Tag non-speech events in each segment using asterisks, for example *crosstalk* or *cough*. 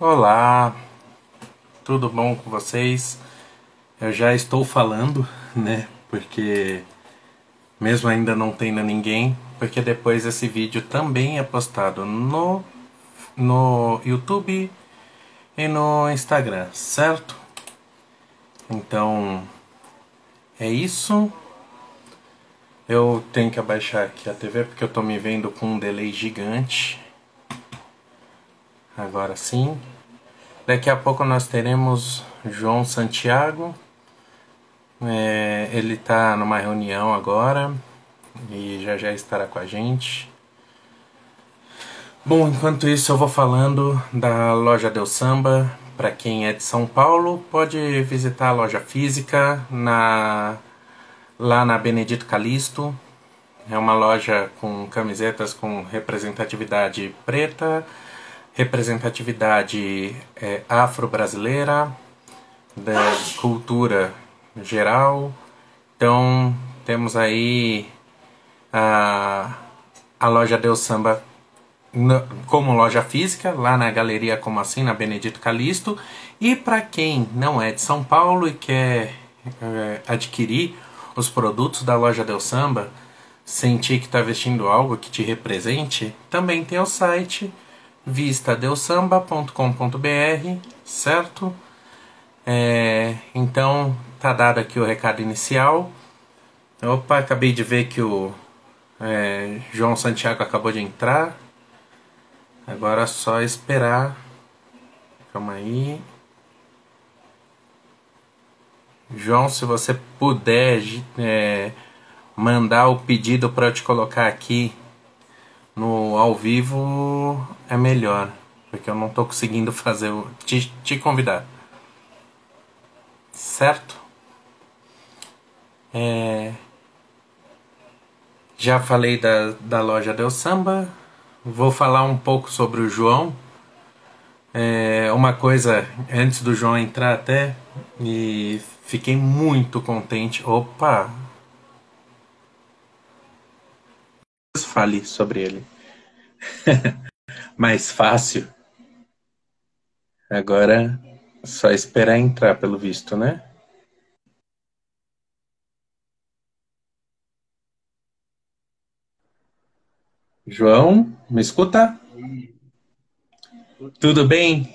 Olá, tudo bom com vocês? Eu já estou falando, né? Porque mesmo ainda não tendo ninguém, porque depois esse vídeo também é postado no, no YouTube e no Instagram, certo? Então é isso. Eu tenho que abaixar aqui a TV porque eu tô me vendo com um delay gigante. Agora sim. Daqui a pouco nós teremos João Santiago. É, ele está numa reunião agora e já já estará com a gente. Bom, enquanto isso eu vou falando da loja Del Samba. Para quem é de São Paulo, pode visitar a loja física na lá na Benedito Calixto. É uma loja com camisetas com representatividade preta, representatividade é, afro-brasileira, da cultura geral. Então, temos aí a, a loja Deus Samba como loja física, lá na Galeria Como Assim, na Benedito Calixto. E para quem não é de São Paulo e quer é, adquirir os produtos da loja Del Samba, sentir que está vestindo algo que te represente, também tem o site vistadelsamba.com.br, certo? É, então, tá dado aqui o recado inicial. Opa, acabei de ver que o é, João Santiago acabou de entrar. Agora é só esperar. Calma aí. João, se você puder é, mandar o pedido para eu te colocar aqui no ao vivo é melhor, porque eu não estou conseguindo fazer o, te, te convidar. Certo? É, já falei da, da loja Del Samba. Vou falar um pouco sobre o João. É, uma coisa, antes do João entrar até, e fiquei muito contente. Opa! Fale sobre ele. *laughs* Mais fácil. Agora, só esperar entrar, pelo visto, né? João, me escuta? Tudo bem?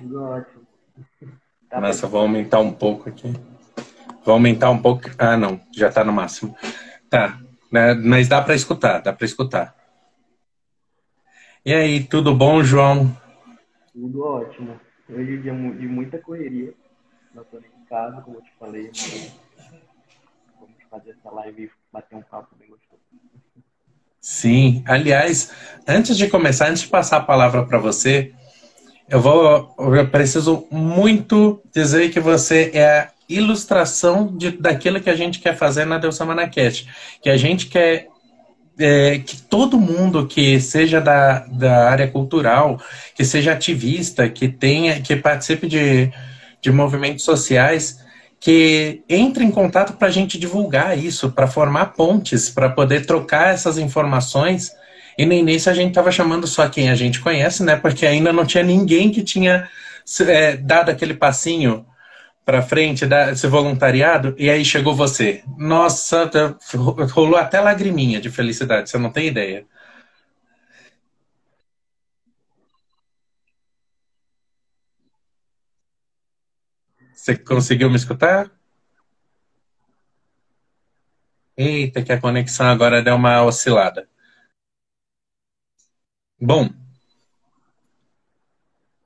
Tudo ótimo. Tá Nossa, vou aumentar um pouco aqui. Vou aumentar um pouco. Ah, não, já tá no máximo. Tá, né, mas dá para escutar, dá para escutar. E aí, tudo bom, João? Tudo ótimo. Hoje é dia de muita correria. Nós estamos em casa, como eu te falei. Vamos fazer essa live e bater um papo bem gostoso. Sim, aliás, antes de começar, antes de passar a palavra para você, eu vou, eu preciso muito dizer que você é ilustração de, daquilo que a gente quer fazer na Deus Manacast, que a gente quer é, que todo mundo que seja da, da área cultural, que seja ativista, que tenha, que participe de, de movimentos sociais, que entre em contato para a gente divulgar isso, para formar pontes, para poder trocar essas informações. E no início a gente estava chamando só quem a gente conhece, né? Porque ainda não tinha ninguém que tinha é, dado aquele passinho para frente, esse voluntariado, e aí chegou você. Nossa, rolou até lagriminha de felicidade, você não tem ideia. Você conseguiu me escutar? Eita, que a conexão agora deu uma oscilada. Bom,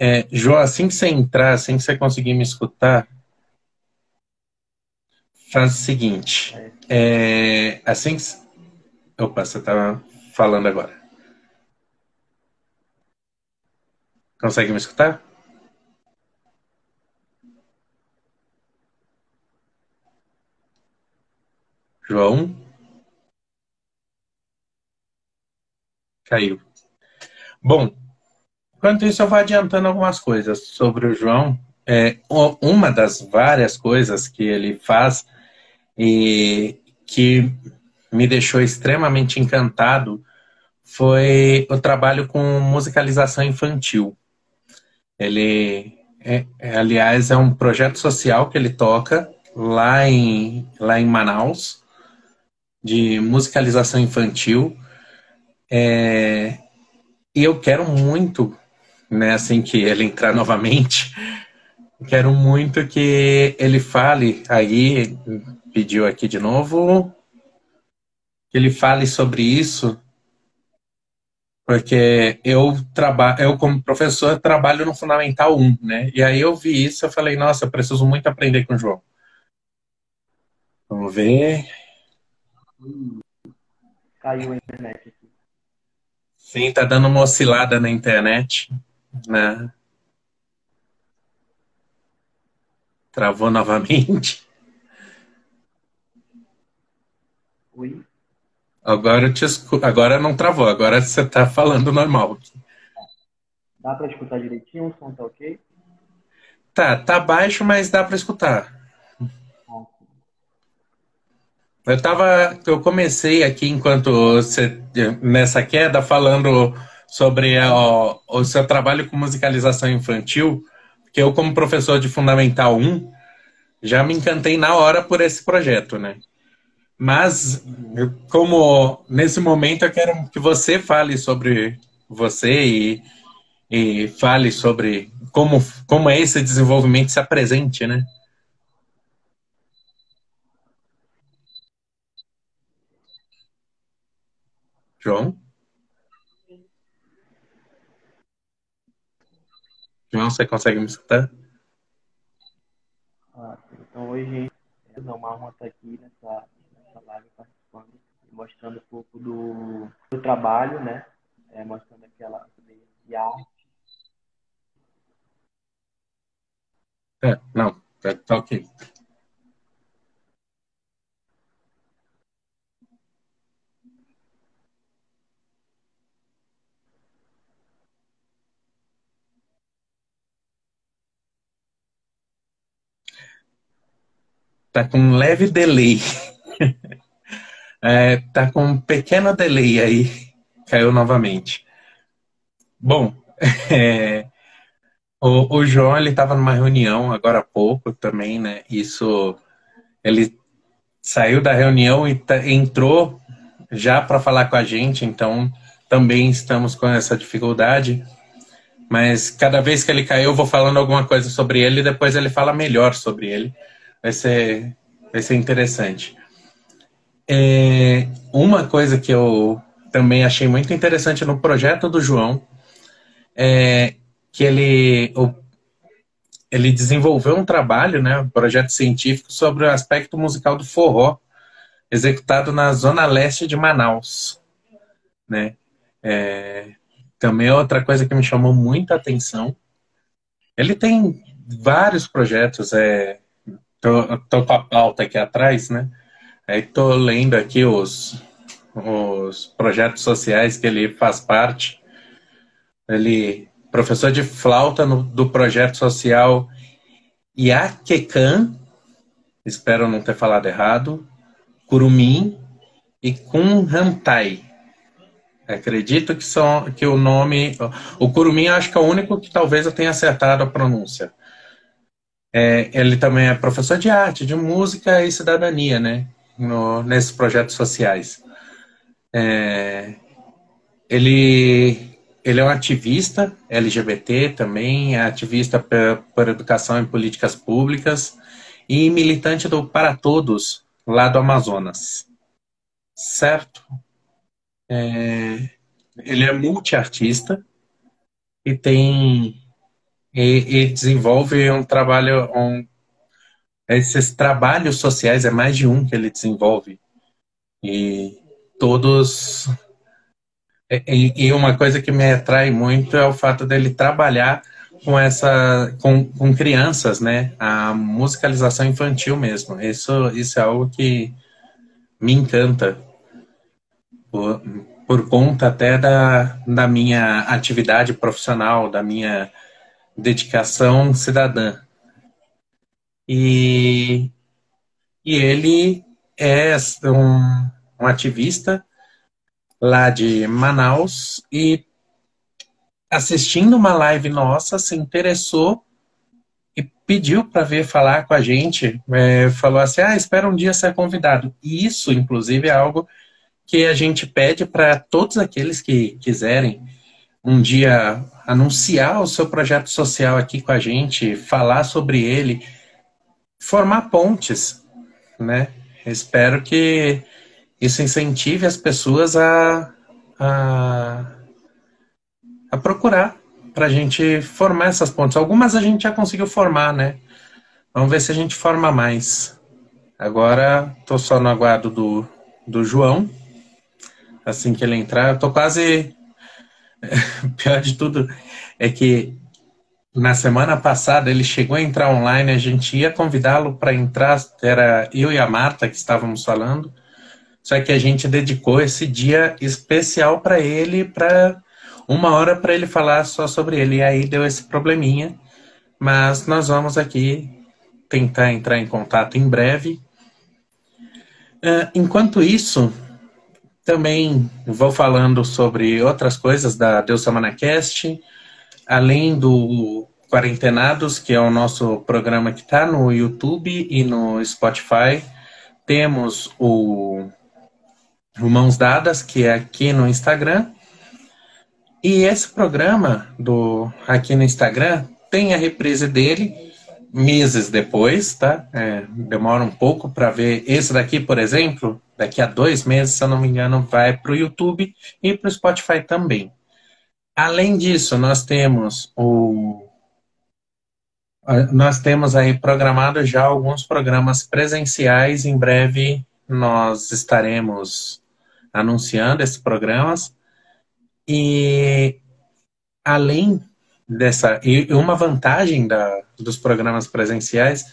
é, João, assim que você entrar, assim que você conseguir me escutar, faz o seguinte. É, assim que. Opa, você estava falando agora. Consegue me escutar? João? Caiu. Bom, enquanto isso, eu vou adiantando algumas coisas sobre o João. É, uma das várias coisas que ele faz e que me deixou extremamente encantado foi o trabalho com musicalização infantil. Ele, é, é, aliás, é um projeto social que ele toca lá em, lá em Manaus, de musicalização infantil. É, e eu quero muito, né, assim que ele entrar *laughs* novamente, quero muito que ele fale aí, pediu aqui de novo, que ele fale sobre isso, porque eu trabalho, eu como professor trabalho no Fundamental 1, né? E aí eu vi isso, eu falei, nossa, eu preciso muito aprender com o João. Vamos ver. Caiu a internet aqui. Sim, tá dando uma oscilada na internet, né? Travou novamente. Oi? Agora, te escu... agora não travou, agora você está falando normal. Dá para escutar direitinho? O som tá ok? Tá, tá baixo, mas dá para escutar. Eu tava, eu comecei aqui enquanto você nessa queda falando sobre o, o seu trabalho com musicalização infantil, que eu como professor de Fundamental 1 já me encantei na hora por esse projeto, né? Mas, como nesse momento eu quero que você fale sobre você e, e fale sobre como, como esse desenvolvimento se apresente, né? João? João, você consegue me escutar? Ah, então hoje não, uma estar aqui nessa nossa live participando, mostrando um pouco do, do trabalho, né? É, mostrando aquela de arte. É, não, tá, tá ok. Tá com um leve delay. *laughs* é, tá com um pequeno delay aí. *laughs* Caiu novamente. Bom, *laughs* é, o, o, João ele estava numa reunião agora há pouco também, né? Isso, ele saiu da reunião e entrou já para falar com a gente, então também estamos com essa dificuldade. Mas cada vez que ele caiu, eu vou falando alguma coisa sobre ele e depois ele fala melhor sobre ele. Vai ser, vai ser interessante. É, uma coisa que eu também achei muito interessante no projeto do João é que ele, ele desenvolveu um trabalho, né, um projeto científico sobre o aspecto musical do forró, executado na zona leste de Manaus. Né? É, também é outra coisa que me chamou muita atenção. Ele tem vários projetos, é, tô, tô com a pauta aqui atrás, né? Aí tô lendo aqui os, os projetos sociais que ele faz parte. Ele professor de flauta no, do projeto social Iaquecan, espero não ter falado errado, Curumim e Kunhantai. Acredito que são que o nome, o Curumim acho que é o único que talvez eu tenha acertado a pronúncia. É, ele também é professor de arte, de música e cidadania, né? No, nesses projetos sociais. É, ele, ele é um ativista LGBT também, é ativista por, educação e políticas públicas e militante do Para Todos, lá do Amazonas. Certo? É, ele é multiartista e tem e, e, desenvolve um trabalho, um esses trabalhos sociais, é mais de um que ele desenvolve. E todos. E, uma coisa que me atrai muito é o fato dele trabalhar com essa com, com crianças, né? A musicalização infantil mesmo. Isso, isso é algo que me encanta. Por, por conta até da, da minha atividade profissional, da minha dedicação cidadã. E, e ele é um, um ativista lá de Manaus e assistindo uma live nossa, se interessou e pediu para vir falar com a gente. É, falou assim: ah, espera um dia ser convidado. E isso, inclusive, é algo que a gente pede para todos aqueles que quiserem um dia anunciar o seu projeto social aqui com a gente, falar sobre ele, formar pontes, né? Espero que isso incentive as pessoas a, a, a procurar para a gente formar essas pontes. Algumas a gente já conseguiu formar, né? Vamos ver se a gente forma mais. Agora estou só no aguardo do, do João. Assim que ele entrar, eu tô quase. *laughs* Pior de tudo é que na semana passada ele chegou a entrar online, a gente ia convidá-lo para entrar, era eu e a Marta que estávamos falando. Só que a gente dedicou esse dia especial para ele, para uma hora para ele falar só sobre ele. E aí deu esse probleminha. Mas nós vamos aqui tentar entrar em contato em breve. Uh, enquanto isso, também vou falando sobre outras coisas da Deus Samanacast, além do Quarentenados, que é o nosso programa que está no YouTube e no Spotify. Temos o Mãos Dadas, que é aqui no Instagram. E esse programa do aqui no Instagram tem a reprise dele meses depois, tá? É, demora um pouco para ver. Esse daqui, por exemplo, daqui a dois meses, se eu não me engano, vai para o YouTube e para o Spotify também. Além disso, nós temos o nós temos aí programado já alguns programas presenciais. Em breve nós estaremos anunciando esses programas. E além dessa. E uma vantagem da, dos programas presenciais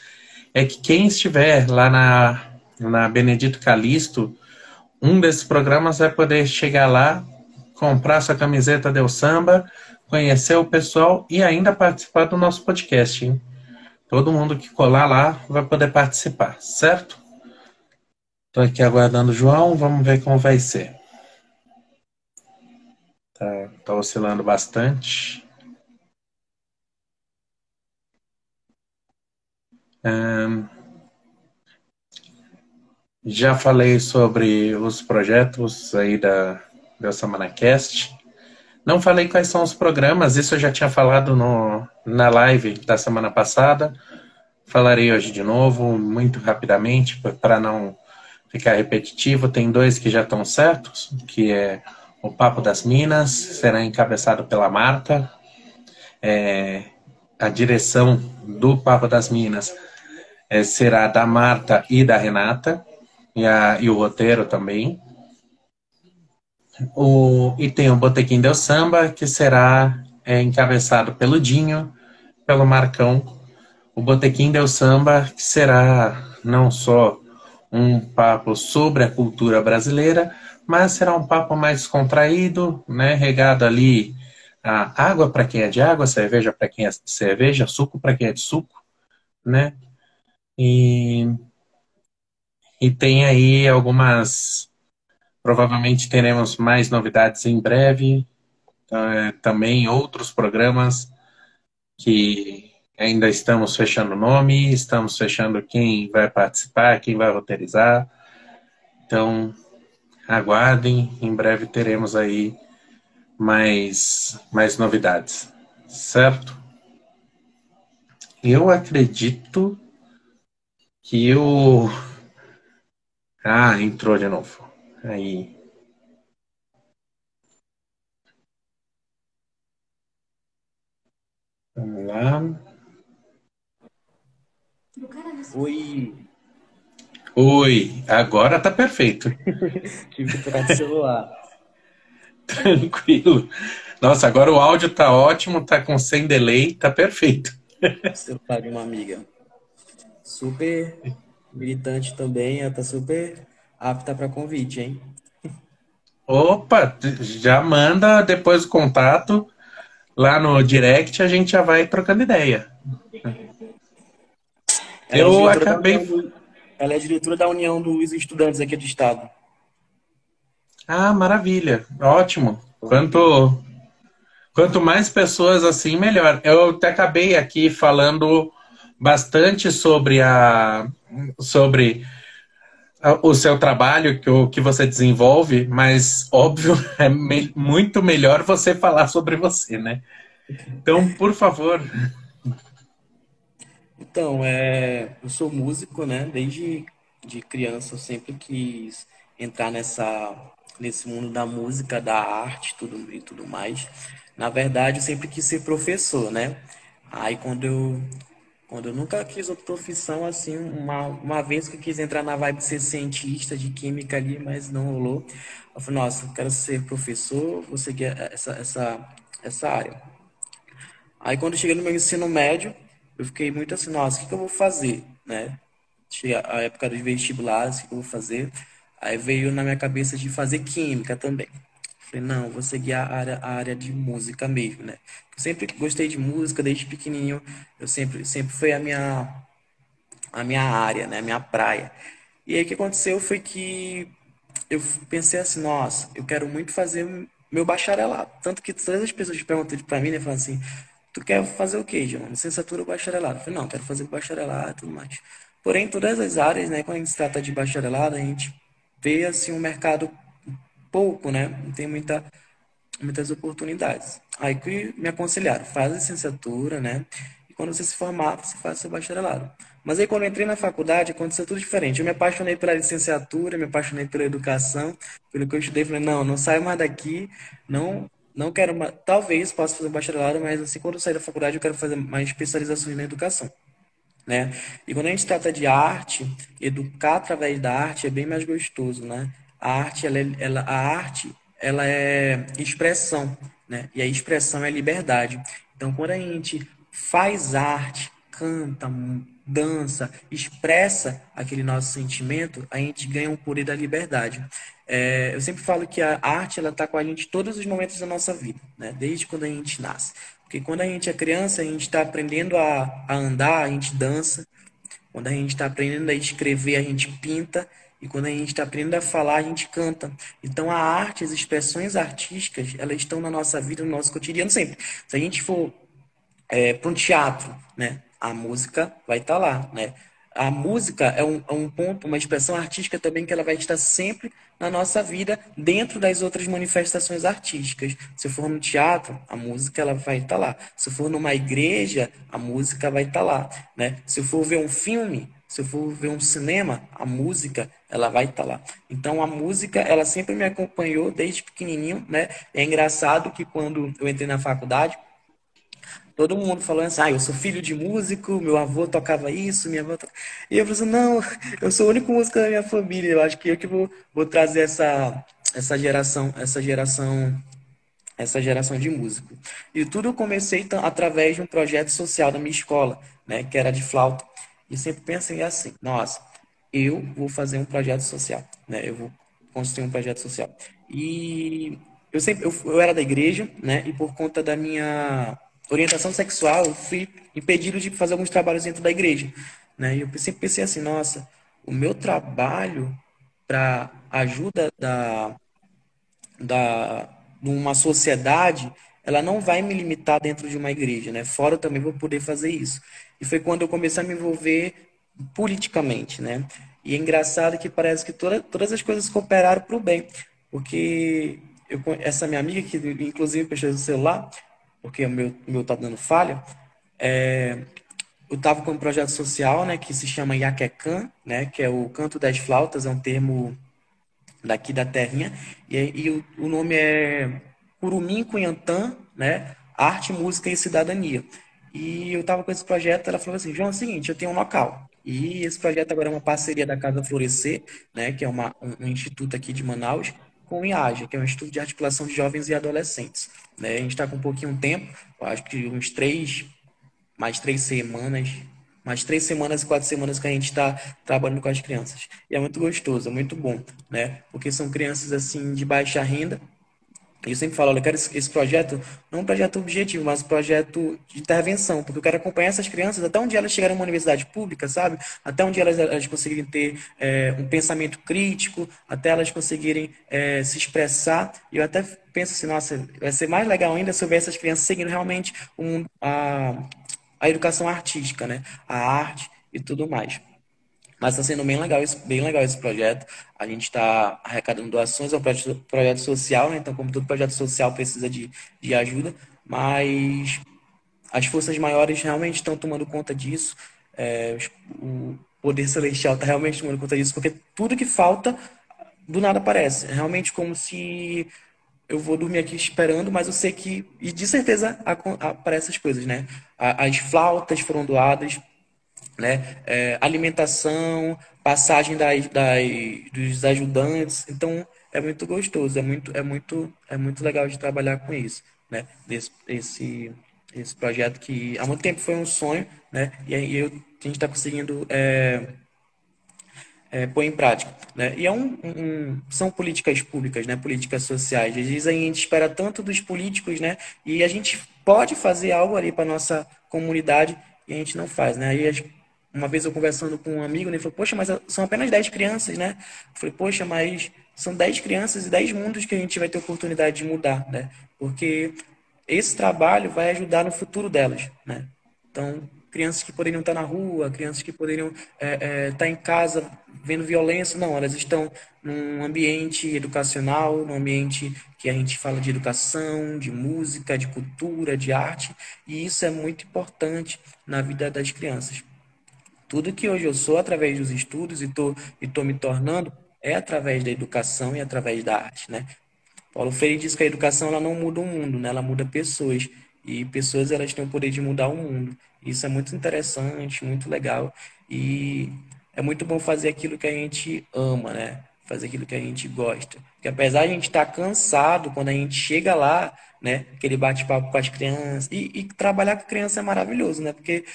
é que quem estiver lá na, na Benedito Calixto, um desses programas vai poder chegar lá, comprar sua camiseta Deu Samba, conhecer o pessoal e ainda participar do nosso podcast. Hein? Todo mundo que colar lá vai poder participar, certo? Estou aqui aguardando o João, vamos ver como vai ser. Tá, tá oscilando bastante. Um, já falei sobre os projetos aí da, da SemanaCast. Não falei quais são os programas, isso eu já tinha falado no, na live da semana passada. Falarei hoje de novo, muito rapidamente, para não ficar repetitivo. Tem dois que já estão certos, que é o Papo das Minas será encabeçado pela Marta. É, a direção do Papo das Minas é, será da Marta e da Renata, e, a, e o roteiro também. O, e tem o Botequim Del Samba, que será é, encabeçado pelo Dinho, pelo Marcão. O Botequim Del Samba, que será não só um papo sobre a cultura brasileira, mas será um papo mais contraído, né? Regado ali a água para quem é de água, cerveja para quem é de cerveja, suco para quem é de suco, né? E, e tem aí algumas. Provavelmente teremos mais novidades em breve. É, também outros programas que ainda estamos fechando o nome, estamos fechando quem vai participar, quem vai roteirizar. Então, aguardem, em breve teremos aí mais, mais novidades, certo? Eu acredito que o. Ah, entrou de novo. Aí. Vamos lá. Oi. Oi, agora tá perfeito. *laughs* Tive que trocar de celular. Tranquilo. Nossa, agora o áudio tá ótimo, tá com sem delay, tá perfeito. Celular de uma amiga. Super militante também, ela tá super apta para convite, hein? Opa, já manda depois o contato lá no direct, a gente já vai trocando ideia. Eu acabei. Ela é diretora da União dos Estudantes aqui do Estado. Ah, maravilha. Ótimo. Quanto, Quanto mais pessoas assim, melhor. Eu até acabei aqui falando bastante sobre a sobre o seu trabalho que o que você desenvolve, mas óbvio *laughs* é me, muito melhor você falar sobre você, né? Então, por favor. Então, é, eu sou músico, né? Desde de criança eu sempre quis entrar nessa nesse mundo da música, da arte, tudo e tudo mais. Na verdade, eu sempre quis ser professor, né? Aí quando eu quando eu nunca quis outra profissão, assim, uma, uma vez que eu quis entrar na vibe de ser cientista de química ali, mas não rolou. Eu falei, nossa, eu quero ser professor, vou seguir essa, essa, essa área. Aí quando eu cheguei no meu ensino médio, eu fiquei muito assim, nossa, o que, que eu vou fazer, né? Cheguei a época dos vestibulares, o que, que eu vou fazer? Aí veio na minha cabeça de fazer química também. Falei, não, vou seguir a área, a área de música mesmo, né? Eu sempre gostei de música, desde pequenininho, eu sempre, sempre foi a minha, a minha área, né? A minha praia. E aí o que aconteceu foi que eu pensei assim, nossa, eu quero muito fazer meu bacharelado. Tanto que todas as pessoas perguntam para mim, né? Falam assim, tu quer fazer o quê, João? Licenciatura ou bacharelado? Eu falei, não, quero fazer bacharelado e tudo mais. Porém, todas as áreas, né? Quando a gente se trata de bacharelado, a gente vê, assim, um mercado pouco, né? Não tem muita, muitas oportunidades. Aí que me aconselharam, faz a licenciatura, né? E quando você se formar, você faz seu bacharelado. Mas aí quando eu entrei na faculdade, aconteceu tudo diferente. Eu me apaixonei pela licenciatura, me apaixonei pela educação, pelo que eu estudei. Falei, não, não saio mais daqui, não não quero mais, talvez possa fazer bacharelado, mas assim, quando eu sair da faculdade, eu quero fazer mais especializações na educação. Né? E quando a gente trata de arte, educar através da arte é bem mais gostoso, né? A arte, ela, é, ela, a arte, ela é expressão, né? E a expressão é liberdade. Então, quando a gente faz arte, canta, dança, expressa aquele nosso sentimento, a gente ganha um poder da liberdade. É, eu sempre falo que a arte ela está com a gente todos os momentos da nossa vida, né? desde quando a gente nasce. Porque quando a gente é criança, a gente está aprendendo a, a andar, a gente dança. Quando a gente está aprendendo a escrever, a gente pinta. E quando a gente está aprendendo a falar, a gente canta. Então a arte, as expressões artísticas, elas estão na nossa vida, no nosso cotidiano sempre. Se a gente for é, para um teatro, né, a música vai estar tá lá, né? A música é um, é um ponto, uma expressão artística também que ela vai estar sempre na nossa vida dentro das outras manifestações artísticas. Se for no teatro, a música ela vai estar tá lá. Se for numa igreja, a música vai estar tá lá, né? Se for ver um filme, se eu for ver um cinema, a música, ela vai estar tá lá. Então, a música, ela sempre me acompanhou desde pequenininho, né? É engraçado que quando eu entrei na faculdade, todo mundo falando assim, ah, eu sou filho de músico, meu avô tocava isso, minha avó tocava... E eu falei assim, não, eu sou o único músico da minha família, eu acho que eu que vou, vou trazer essa, essa geração, essa geração essa geração de músico. E tudo eu comecei através de um projeto social da minha escola, né, que era de flauta. E sempre pensem assim, nossa, eu vou fazer um projeto social, né? Eu vou construir um projeto social. E eu sempre eu, eu era da igreja, né? E por conta da minha orientação sexual, eu fui impedido de fazer alguns trabalhos dentro da igreja, né? E eu sempre pensei assim, nossa, o meu trabalho para ajuda da da uma sociedade, ela não vai me limitar dentro de uma igreja, né? Fora eu também vou poder fazer isso. E foi quando eu comecei a me envolver politicamente, né? E é engraçado que parece que toda, todas as coisas cooperaram para o bem. Porque eu, essa minha amiga, que inclusive fechou o celular, porque o meu, meu tá dando falha, é, eu estava com um projeto social, né, que se chama Iaquecan, né, que é o canto das flautas, é um termo daqui da terrinha, e, e o, o, nome é Curumim Cunhantã, né, Arte, Música e Cidadania. E eu estava com esse projeto, ela falou assim, João, é o seguinte, eu tenho um local. E esse projeto agora é uma parceria da Casa Florescer, né, que é uma, um, um instituto aqui de Manaus, com o IAGE, que é um Instituto de Articulação de Jovens e Adolescentes. Né? A gente está com um pouquinho tempo, acho que uns três, mais três semanas, mais três semanas e quatro semanas que a gente está trabalhando com as crianças. E é muito gostoso, é muito bom, né? Porque são crianças assim de baixa renda, eu sempre falo, olha, eu quero esse, esse, projeto, não um projeto objetivo, mas um projeto de intervenção, porque eu quero acompanhar essas crianças até onde elas chegarem numa universidade pública, sabe? Até onde elas, elas conseguirem ter é, um pensamento crítico, até elas conseguirem é, se expressar. E eu até penso assim, nossa, vai ser mais legal ainda se eu ver essas crianças seguindo realmente um, a, a educação artística, né? A arte e tudo mais. Mas está sendo bem legal, esse, bem legal esse projeto. A gente está arrecadando doações, um projeto, projeto social, né? Então, como todo projeto social precisa de, de ajuda, mas as forças maiores realmente estão tomando conta disso. É, o poder celestial está realmente tomando conta disso, porque tudo que falta do nada aparece. É realmente como se eu vou dormir aqui esperando, mas eu sei que, e de certeza aparecem as coisas, né? As flautas foram doadas, né? É, alimentação, passagem das, das, dos ajudantes. Então é muito gostoso, é muito, é muito, é muito legal de trabalhar com isso, né? Desse, esse, esse projeto que há muito tempo foi um sonho, né? E aí eu, a gente está conseguindo é, é, pôr em prática, né? E é um, um, são políticas públicas, né? Políticas sociais. Às vezes a gente espera tanto dos políticos, né? E a gente pode fazer algo ali para nossa comunidade e a gente não faz, né? Aí uma vez eu conversando com um amigo, ele falou, poxa, mas são apenas 10 crianças, né? Eu falei, poxa, mas são 10 crianças e 10 mundos que a gente vai ter oportunidade de mudar, né? Porque esse trabalho vai ajudar no futuro delas, né? Então, crianças que poderiam estar na rua, crianças que poderiam é, é, estar em casa vendo violência, não, elas estão num ambiente educacional, num ambiente que a gente fala de educação, de música, de cultura, de arte, e isso é muito importante na vida das crianças. Tudo que hoje eu sou através dos estudos e tô, e tô me tornando é através da educação e através da arte, né? Paulo Freire diz que a educação ela não muda o mundo, né? Ela muda pessoas e pessoas elas têm o poder de mudar o mundo. Isso é muito interessante, muito legal e é muito bom fazer aquilo que a gente ama, né? Fazer aquilo que a gente gosta. Porque apesar de a gente estar tá cansado quando a gente chega lá, né? Aquele bate-papo com as crianças e, e trabalhar com criança é maravilhoso, né? Porque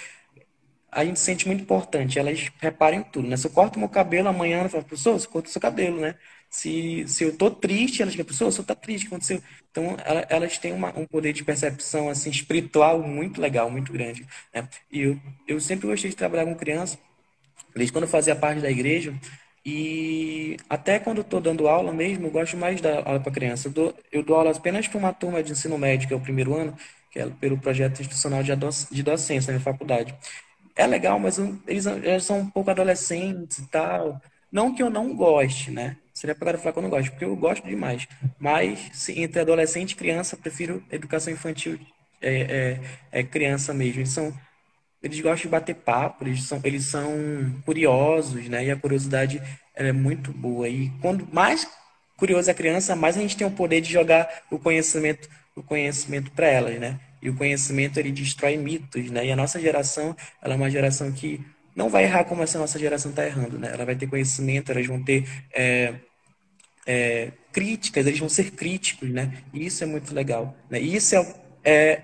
a gente sente muito importante. Elas reparam tudo, né? Se eu corto meu cabelo amanhã, ela fala, professor, você corta o seu cabelo, né? Se, se eu tô triste, elas falam, professor, você tá triste, o que aconteceu? Então, ela, elas têm uma, um poder de percepção, assim, espiritual muito legal, muito grande, né? E eu, eu sempre gostei de trabalhar com criança, desde quando eu fazia parte da igreja, e até quando eu estou dando aula mesmo, eu gosto mais da aula para criança. Eu dou, eu dou aula apenas para uma turma de ensino médio, que é o primeiro ano, que é pelo projeto institucional de, de docência na minha faculdade é legal, mas eles, eles são um pouco adolescentes e tal. Não que eu não goste, né? Seria pegado falar que eu não gosto, porque eu gosto demais. Mas entre adolescente e criança, prefiro educação infantil é, é, é, criança mesmo. Eles são. Eles gostam de bater papo, eles são, eles são curiosos, né? E a curiosidade é muito boa. E quando mais curiosa a criança, mais a gente tem o poder de jogar o conhecimento, o conhecimento para elas, né? E o conhecimento ele destrói mitos, né? E a nossa geração, ela é uma geração que não vai errar como essa nossa geração está errando, né? Ela vai ter conhecimento, elas vão ter é, é, críticas, eles vão ser críticos, né? E isso é muito legal, né? E isso é, é,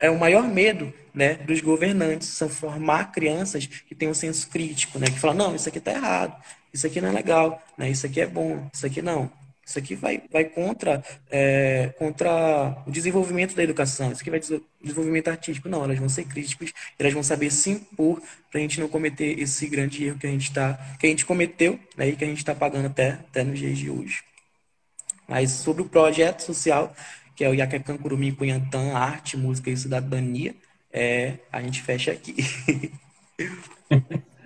é o maior medo, né, dos governantes, são formar crianças que tenham um senso crítico, né? Que falam, não, isso aqui está errado, isso aqui não é legal, né? Isso aqui é bom, isso aqui não. Isso aqui vai, vai contra, é, contra o desenvolvimento da educação. Isso aqui vai desenvolvimento artístico. Não, elas vão ser críticas, elas vão saber se impor para a gente não cometer esse grande erro que a gente, tá, que a gente cometeu né, e que a gente está pagando até, até nos dias de hoje. Mas sobre o projeto social, que é o Iaquecan Curumim Cunhantã, Arte, Música e Cidadania, é, a gente fecha aqui. *laughs*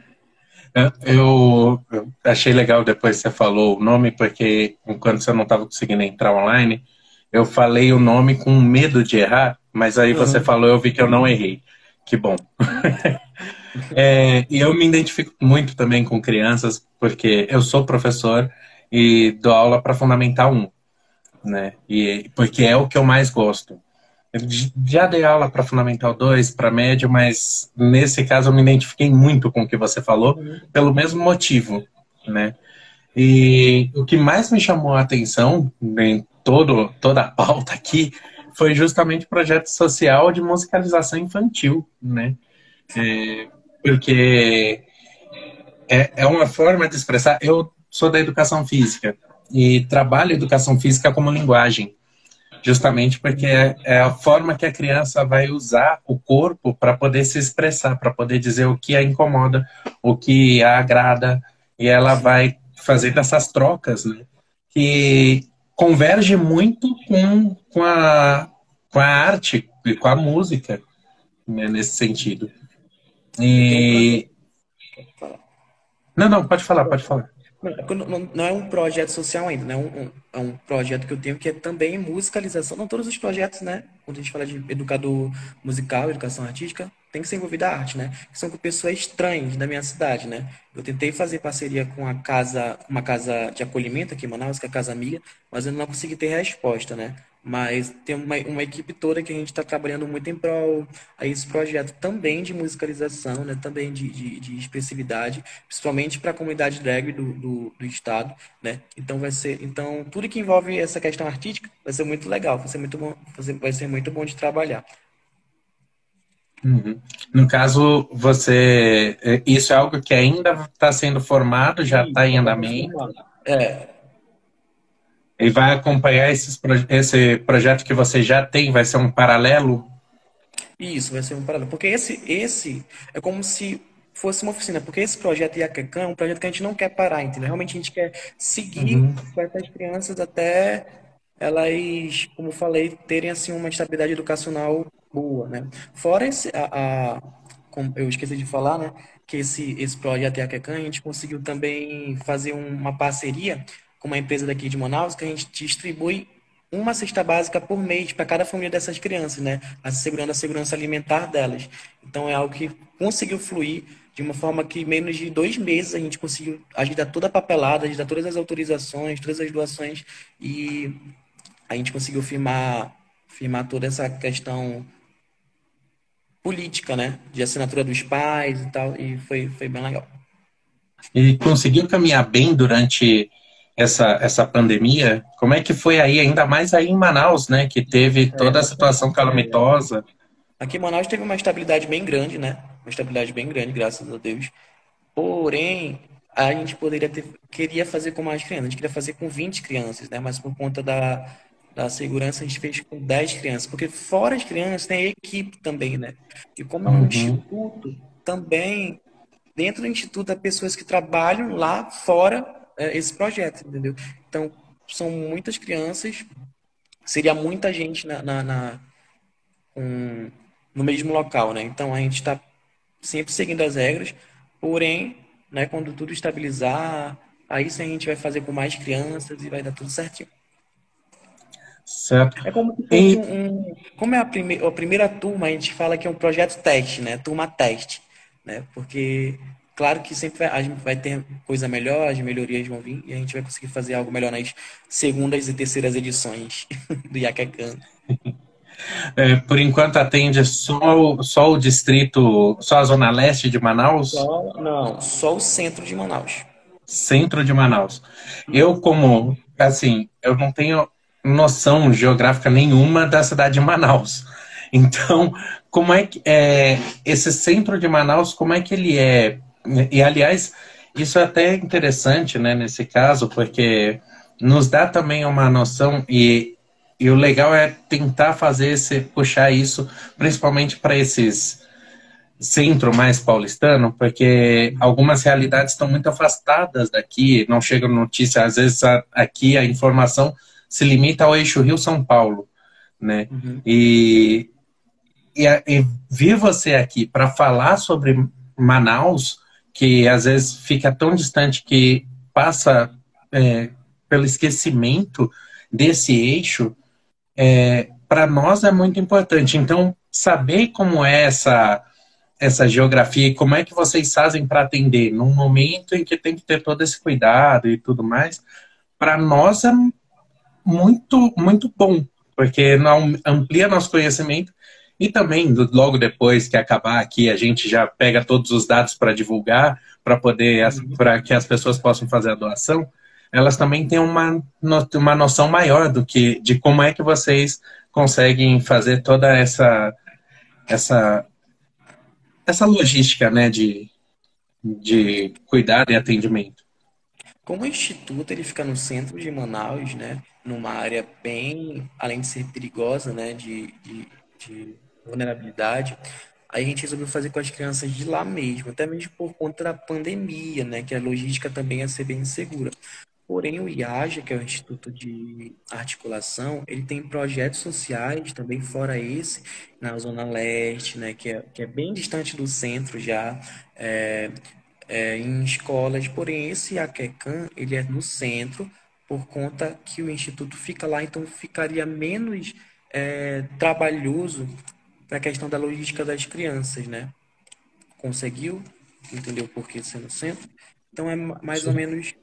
Eu, eu, achei legal depois que você falou o nome, porque enquanto você não estava conseguindo entrar online, eu falei o nome com medo de errar, mas aí você uhum. falou, eu vi que eu não errei. Que bom. *laughs* é, e eu me identifico muito também com crianças, porque eu sou professor e dou aula para Fundamental 1, né? E, porque é o que eu mais gosto. Já dei aula para Fundamental 2, para médio, mas nesse caso eu me identifiquei muito com o que você falou, pelo mesmo motivo, né? E o que mais me chamou a atenção em todo, toda a pauta aqui foi justamente o projeto social de musicalização infantil, né? É, porque é, é uma forma de expressar. Eu sou da educação física e trabalho educação física como linguagem. Justamente porque é, é a forma que a criança vai usar o corpo para poder se expressar, para poder dizer o que a incomoda, o que a agrada, e ela vai fazendo essas trocas, né? Que converge muito com, com, a, com a arte e com a música, né, nesse sentido. E... Não, não, pode falar, pode falar. Não, não, é um projeto social ainda, né? Um, é um projeto que eu tenho que é também musicalização. Não todos os projetos, né? Quando a gente fala de educador musical, educação artística, tem que ser envolvida a arte, né? São com pessoas estranhas da minha cidade, né? Eu tentei fazer parceria com a casa, uma casa de acolhimento aqui em Manaus, que é a Casa Amiga, mas eu não consegui ter resposta, né? Mas tem uma, uma equipe toda que a gente está trabalhando muito em prol a esse projeto também de musicalização, né? também de, de, de expressividade, principalmente para a comunidade drag do, do, do, estado. Né? Então vai ser, então tudo que envolve essa questão artística vai ser muito legal, vai ser muito bom, vai ser muito bom de trabalhar. Uhum. No caso, você. É, isso é algo que ainda está sendo formado, já está em andamento? É, e vai acompanhar esses, esse projeto que você já tem? Vai ser um paralelo? Isso, vai ser um paralelo. Porque esse, esse é como se fosse uma oficina. Porque esse projeto Iaquecã é um projeto que a gente não quer parar, entendeu? Realmente a gente quer seguir uhum. com essas crianças até elas, como eu falei, terem assim uma estabilidade educacional boa, né? Fora esse, a, a eu esqueci de falar, né? Que esse, esse projeto Iaquecã, a gente conseguiu também fazer uma parceria com uma empresa daqui de Manaus que a gente distribui uma cesta básica por mês para cada família dessas crianças, né? Assegurando a segurança alimentar delas. Então é algo que conseguiu fluir de uma forma que menos de dois meses a gente conseguiu ajudar toda a papelada, ajudar todas as autorizações, todas as doações e a gente conseguiu firmar, firmar toda essa questão política, né? De assinatura dos pais e tal, e foi, foi bem legal. E conseguiu caminhar bem durante essa, essa pandemia, como é que foi aí, ainda mais aí em Manaus, né, que teve é, toda a situação calamitosa? Aqui em Manaus teve uma estabilidade bem grande, né, uma estabilidade bem grande, graças a Deus. Porém, a gente poderia ter, queria fazer com mais crianças, a gente queria fazer com 20 crianças, né, mas por conta da, da segurança a gente fez com 10 crianças, porque fora as crianças tem a equipe também, né, e como é um uhum. instituto, também, dentro do instituto há pessoas que trabalham lá fora é, esse projeto, entendeu? Então, são muitas crianças, seria muita gente na, na, na um, no mesmo local, né? Então, a gente está sempre seguindo as regras, porém, né, quando tudo estabilizar, aí sim a gente vai fazer com mais crianças e vai dar tudo certinho. Certo. É como, e... um, como é a, prime a primeira turma, a gente fala que é um projeto teste, né? Turma teste, né? Porque Claro que sempre vai, a gente vai ter coisa melhor, as melhorias vão vir e a gente vai conseguir fazer algo melhor nas segundas e terceiras edições *laughs* do Iacacan. É, por enquanto atende só, só o distrito, só a zona leste de Manaus? Só, não, só o centro de Manaus. Centro de Manaus. Eu, como, assim, eu não tenho noção geográfica nenhuma da cidade de Manaus. Então, como é que é, esse centro de Manaus, como é que ele é e, aliás, isso é até interessante, né, nesse caso, porque nos dá também uma noção e, e o legal é tentar fazer esse, puxar isso, principalmente para esses centro mais paulistano, porque algumas realidades estão muito afastadas daqui, não chega notícia, às vezes a, aqui a informação se limita ao eixo Rio-São Paulo, né? Uhum. E, e, e vir você aqui para falar sobre Manaus que às vezes fica tão distante que passa é, pelo esquecimento desse eixo, é, para nós é muito importante. Então, saber como é essa, essa geografia e como é que vocês fazem para atender num momento em que tem que ter todo esse cuidado e tudo mais, para nós é muito, muito bom, porque amplia nosso conhecimento e também, logo depois que acabar aqui, a gente já pega todos os dados para divulgar, para poder, para que as pessoas possam fazer a doação. Elas também têm uma, uma noção maior do que, de como é que vocês conseguem fazer toda essa, essa, essa logística, né, de, de cuidado e atendimento. Como o instituto ele fica no centro de Manaus, né, numa área bem, além de ser perigosa, né, de, de, de vulnerabilidade, aí a gente resolveu fazer com as crianças de lá mesmo, até mesmo por conta da pandemia, né, que a logística também ia ser bem insegura. Porém, o IAJA, que é o Instituto de Articulação, ele tem projetos sociais também fora esse, na Zona Leste, né, que, é, que é bem distante do centro já, é, é, em escolas. Porém, esse AQECAM, ele é no centro, por conta que o Instituto fica lá, então ficaria menos é, trabalhoso para a questão da logística das crianças, né? Conseguiu? Entendeu por que ser no centro? Então é mais Sim. ou menos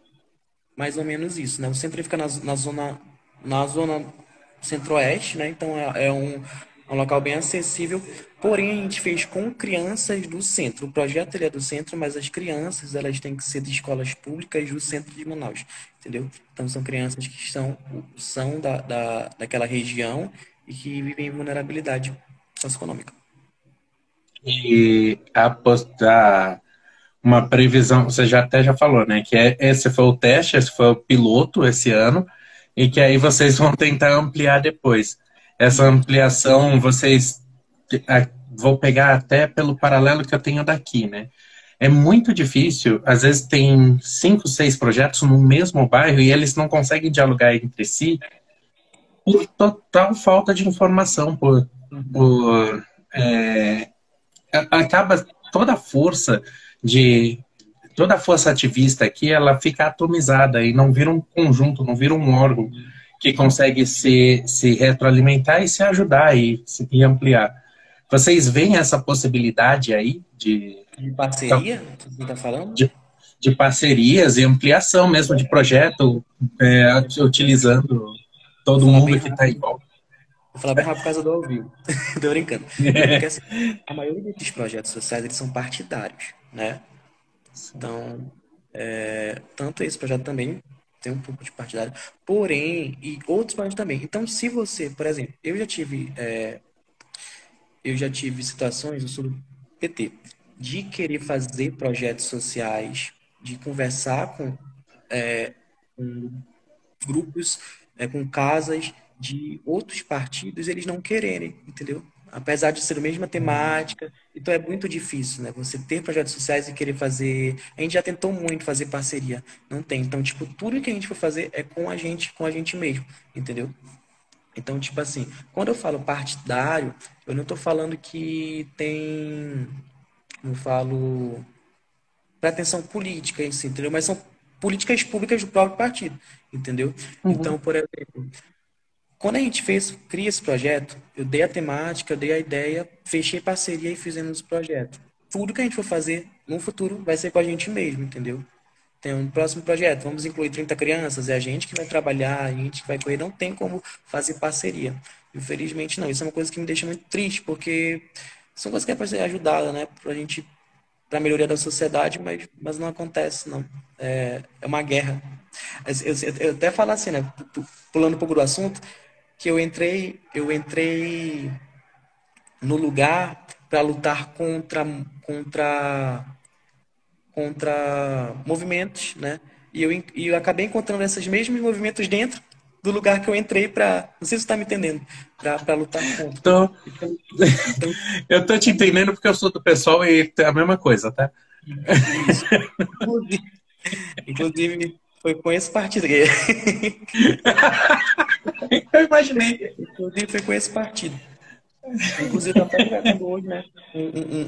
mais ou menos isso, né? O centro fica na, na zona na zona centro-oeste, né? Então é, é um, um local bem acessível. Porém, a gente fez com crianças do centro. O projeto ele é do centro, mas as crianças elas têm que ser de escolas públicas do centro de Manaus, entendeu? Então são crianças que são, são da, da, daquela região e que vivem em vulnerabilidade socioeconômica. E apostar uma previsão, você já até já falou, né? Que é, esse foi o teste, esse foi o piloto esse ano, e que aí vocês vão tentar ampliar depois. Essa ampliação, vocês. Vou pegar até pelo paralelo que eu tenho daqui, né? É muito difícil, às vezes tem cinco, seis projetos no mesmo bairro e eles não conseguem dialogar entre si por total falta de informação, por, por é, acaba toda a força de toda a força ativista aqui, ela fica atomizada e não vira um conjunto, não vira um órgão que consegue se, se retroalimentar e se ajudar e, se, e ampliar. Vocês veem essa possibilidade aí de... De parceria, você está falando? De, de, parcerias e ampliação mesmo de projeto, é, utilizando todo mundo que está em volta. Vou falar bem rápido por causa do ao vivo. *laughs* Tô brincando. *laughs* Porque, assim, a maioria desses projetos sociais, eles são partidários né? Então, é, tanto esse projeto também tem um pouco de partidário, porém, e outros projetos também. Então, se você, por exemplo, eu já tive, é, eu já tive situações, eu sou do PT, de querer fazer projetos sociais, de conversar com, é, com grupos, é, com casas de outros partidos, eles não quererem, entendeu? apesar de ser a mesma temática. Então é muito difícil, né? Você ter projetos sociais e querer fazer. A gente já tentou muito fazer parceria, não tem. Então, tipo, tudo que a gente for fazer é com a gente, com a gente mesmo, entendeu? Então, tipo assim, quando eu falo partidário, eu não estou falando que tem, eu falo pretensão política, entendeu? Mas são políticas públicas do próprio partido, entendeu? Uhum. Então, por exemplo, quando a gente fez, cria esse projeto, eu dei a temática, eu dei a ideia, fechei parceria e fizemos o projeto. Tudo que a gente for fazer no futuro vai ser com a gente mesmo, entendeu? Tem um próximo projeto, vamos incluir 30 crianças, é a gente que vai trabalhar, a gente que vai correr, não tem como fazer parceria. Infelizmente não, isso é uma coisa que me deixa muito triste, porque são coisas que é para ser ajudada, né? Pra gente, pra melhoria da sociedade, mas, mas não acontece, não. É, é uma guerra. Eu, eu, eu até falo assim, né? Pulando um pouco do assunto, que eu entrei, eu entrei no lugar para lutar contra contra contra movimentos, né? E eu, e eu acabei encontrando esses mesmos movimentos dentro do lugar que eu entrei para, não sei se você está me entendendo, para lutar contra. Tô. Então, *laughs* eu tô te entendendo porque eu sou do pessoal e é a mesma coisa, tá? Inclusive foi com esse partido. *laughs* Eu imaginei. Inclusive, foi com esse partido. Inclusive, até gravando hoje, né?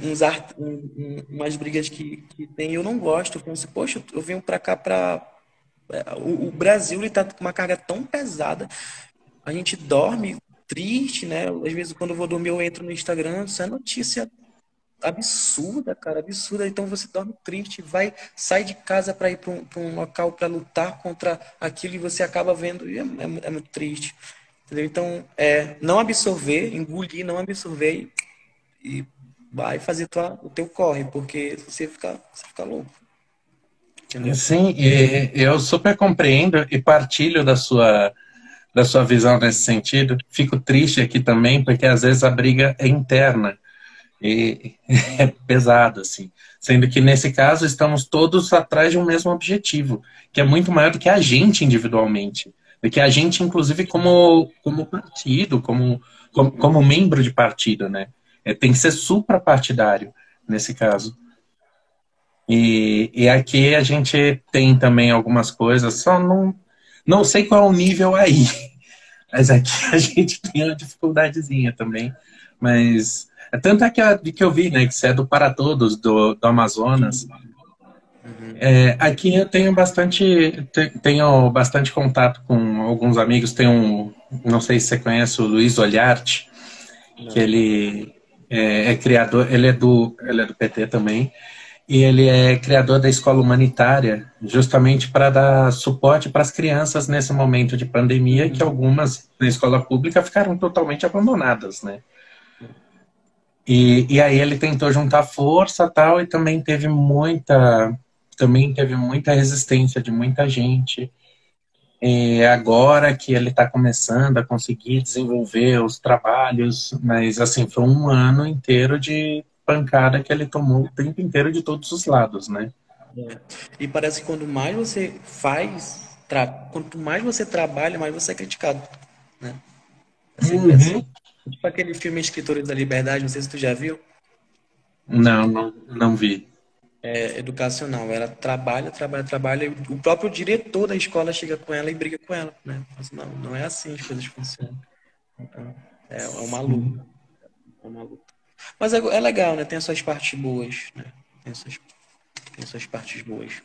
uns art, um, umas brigas que, que tem. Eu não gosto. Eu penso, poxa, eu venho pra cá pra. É, o, o Brasil ele tá com uma carga tão pesada. A gente dorme triste, né? Às vezes, quando eu vou dormir, eu entro no Instagram, isso é notícia absurda, cara, absurda. Então você dorme triste, vai, sai de casa para ir para um, um, local para lutar contra aquilo e você acaba vendo e é, é, é muito triste. Entendeu? Então, é, não absorver, engolir, não absorver e, e vai fazer tua, o teu corre, porque você fica, você fica louco. Entendeu? Sim, eu super compreendo e partilho da sua da sua visão nesse sentido. Fico triste aqui também, porque às vezes a briga é interna E *laughs* é pesado, assim. Sendo que nesse caso estamos todos atrás de um mesmo objetivo, que é muito maior do que a gente individualmente. Do que a gente, inclusive, como, como partido, como, como, como membro de partido, né? É, tem que ser suprapartidário nesse caso. E, e aqui a gente tem também algumas coisas, só não, não sei qual é o nível aí. *laughs* Mas aqui a gente tem uma dificuldadezinha também. Mas tanto é que, que eu vi, né? Que você é do Para Todos, do, do Amazonas. Uhum. É, aqui eu tenho bastante tenho bastante contato com alguns amigos. Tem um, não sei se você conhece o Luiz Olharte, que ele é, é, criador, ele é do ele é do PT também e ele é criador da escola humanitária, justamente para dar suporte para as crianças nesse momento de pandemia, que algumas na escola pública ficaram totalmente abandonadas, né? E, e aí ele tentou juntar força tal e também teve muita também teve muita resistência de muita gente. E agora que ele está começando a conseguir desenvolver os trabalhos, mas assim foi um ano inteiro de pancada que ele tomou o tempo inteiro de todos os lados, né? É. E parece que quando mais você faz, tra... quanto mais você trabalha, mais você é criticado, né? Assim, uhum. assim, tipo aquele filme Escritores da Liberdade, não sei se tu já viu. Não, não, não vi. É educacional. Ela trabalha, trabalha, trabalha. E o próprio diretor da escola chega com ela e briga com ela, né? Mas não, não é assim as coisas funcionam. Então, é, é uma luta. É uma luta. Mas é, é legal, né? Tem as suas partes boas, né? Tem suas, tem suas partes boas.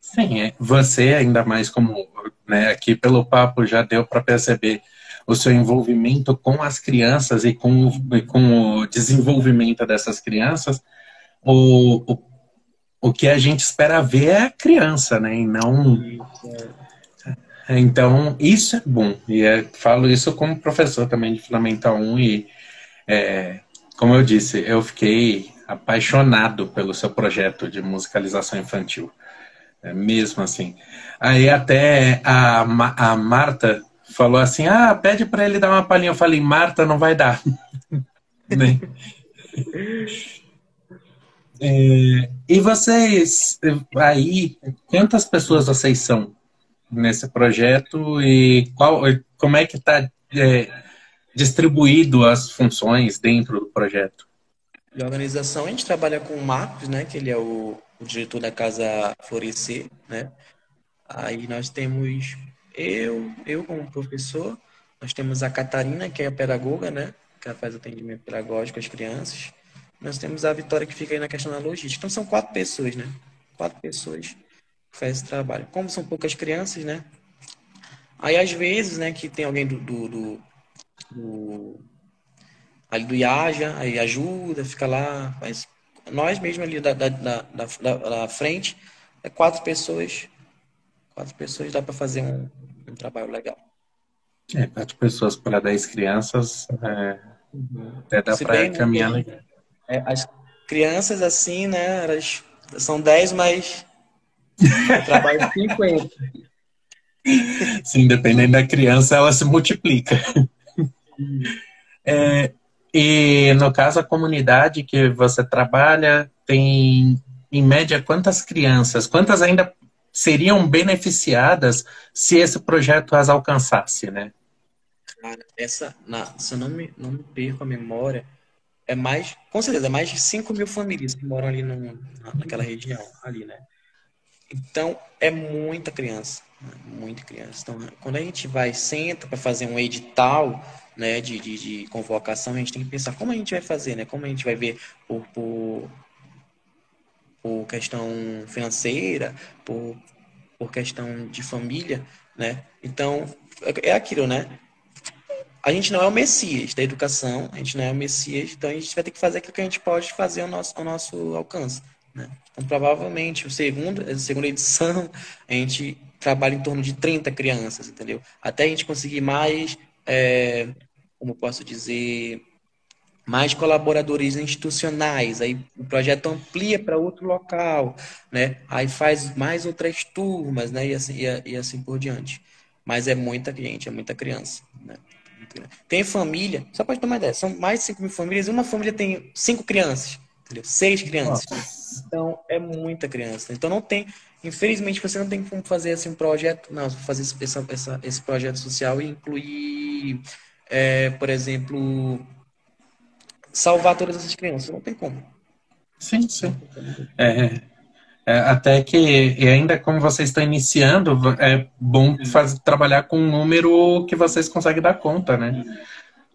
Sim, é. você ainda mais como, né, aqui pelo papo já deu para perceber o seu envolvimento com as crianças e com, e com o desenvolvimento dessas crianças, o, o, o que a gente espera ver é a criança, né? E não. Então, isso é bom. E é, falo isso como professor também de Fundamental 1 e é, como eu disse, eu fiquei apaixonado pelo seu projeto de musicalização infantil. É, mesmo assim. Aí até a, a Marta falou assim: ah, pede para ele dar uma palhinha. Eu falei: Marta, não vai dar. *laughs* é, e vocês, aí, quantas pessoas vocês são nesse projeto e qual, como é que está é, distribuído as funções dentro do projeto? De organização, a gente trabalha com o Marcos, né, que ele é o, o diretor da Casa Florescer, né? Aí nós temos eu, eu como professor, nós temos a Catarina, que é a pedagoga, né, que ela faz atendimento pedagógico às crianças. Nós temos a Vitória, que fica aí na questão da logística. Então são quatro pessoas, né? Quatro pessoas que fazem esse trabalho. Como são poucas crianças, né? Aí às vezes, né, que tem alguém do, do, do do, ali do IAJA, aí ajuda, fica lá, mas nós mesmo ali da, da, da, da, da frente, é quatro pessoas, quatro pessoas dá para fazer um, um, trabalho legal. É, quatro pessoas para dez crianças, é, até dá para né, caminhar né, legal. É, as crianças assim, né, elas são dez, mas trabalho 50. *laughs* Sim, dependendo da criança, ela se multiplica. É, e no caso, a comunidade que você trabalha tem, em média, quantas crianças? Quantas ainda seriam beneficiadas se esse projeto as alcançasse, né? Cara, essa, na, se eu não me, não me perco a memória, é mais, com certeza, é mais de 5 mil famílias que moram ali no, naquela região, ali, né? Então, é muita criança, né? muita criança. Então, quando a gente vai, senta para fazer um edital, né, de, de, de, convocação, a gente tem que pensar como a gente vai fazer, né? Como a gente vai ver por, por, por questão financeira, por, por questão de família, né? Então, é, é aquilo, né? A gente não é o Messias da educação, a gente não é o Messias, então a gente vai ter que fazer aquilo que a gente pode fazer ao nosso, ao nosso alcance. Né? Então, provavelmente, o segundo, a segunda edição, *laughs* a gente trabalha em torno de 30 crianças, entendeu? Até a gente conseguir mais é, como posso dizer, mais colaboradores institucionais, aí o projeto amplia para outro local, né? Aí faz mais outras turmas, né? E assim, e, assim por diante. Mas é muita gente, é muita criança, né? Tem família, só pode tomar ideia, são mais de 5 mil famílias e uma família tem cinco crianças, entendeu? Seis crianças. Nossa. Então é muita criança. Então não tem, infelizmente você não tem como fazer assim um projeto, não, fazer esse, essa, esse projeto social e incluir, é, por exemplo, salvar todas essas crianças. Não tem como. Sim, sim. É, é, até que, e ainda como vocês estão iniciando, é bom fazer, trabalhar com um número que vocês conseguem dar conta, né?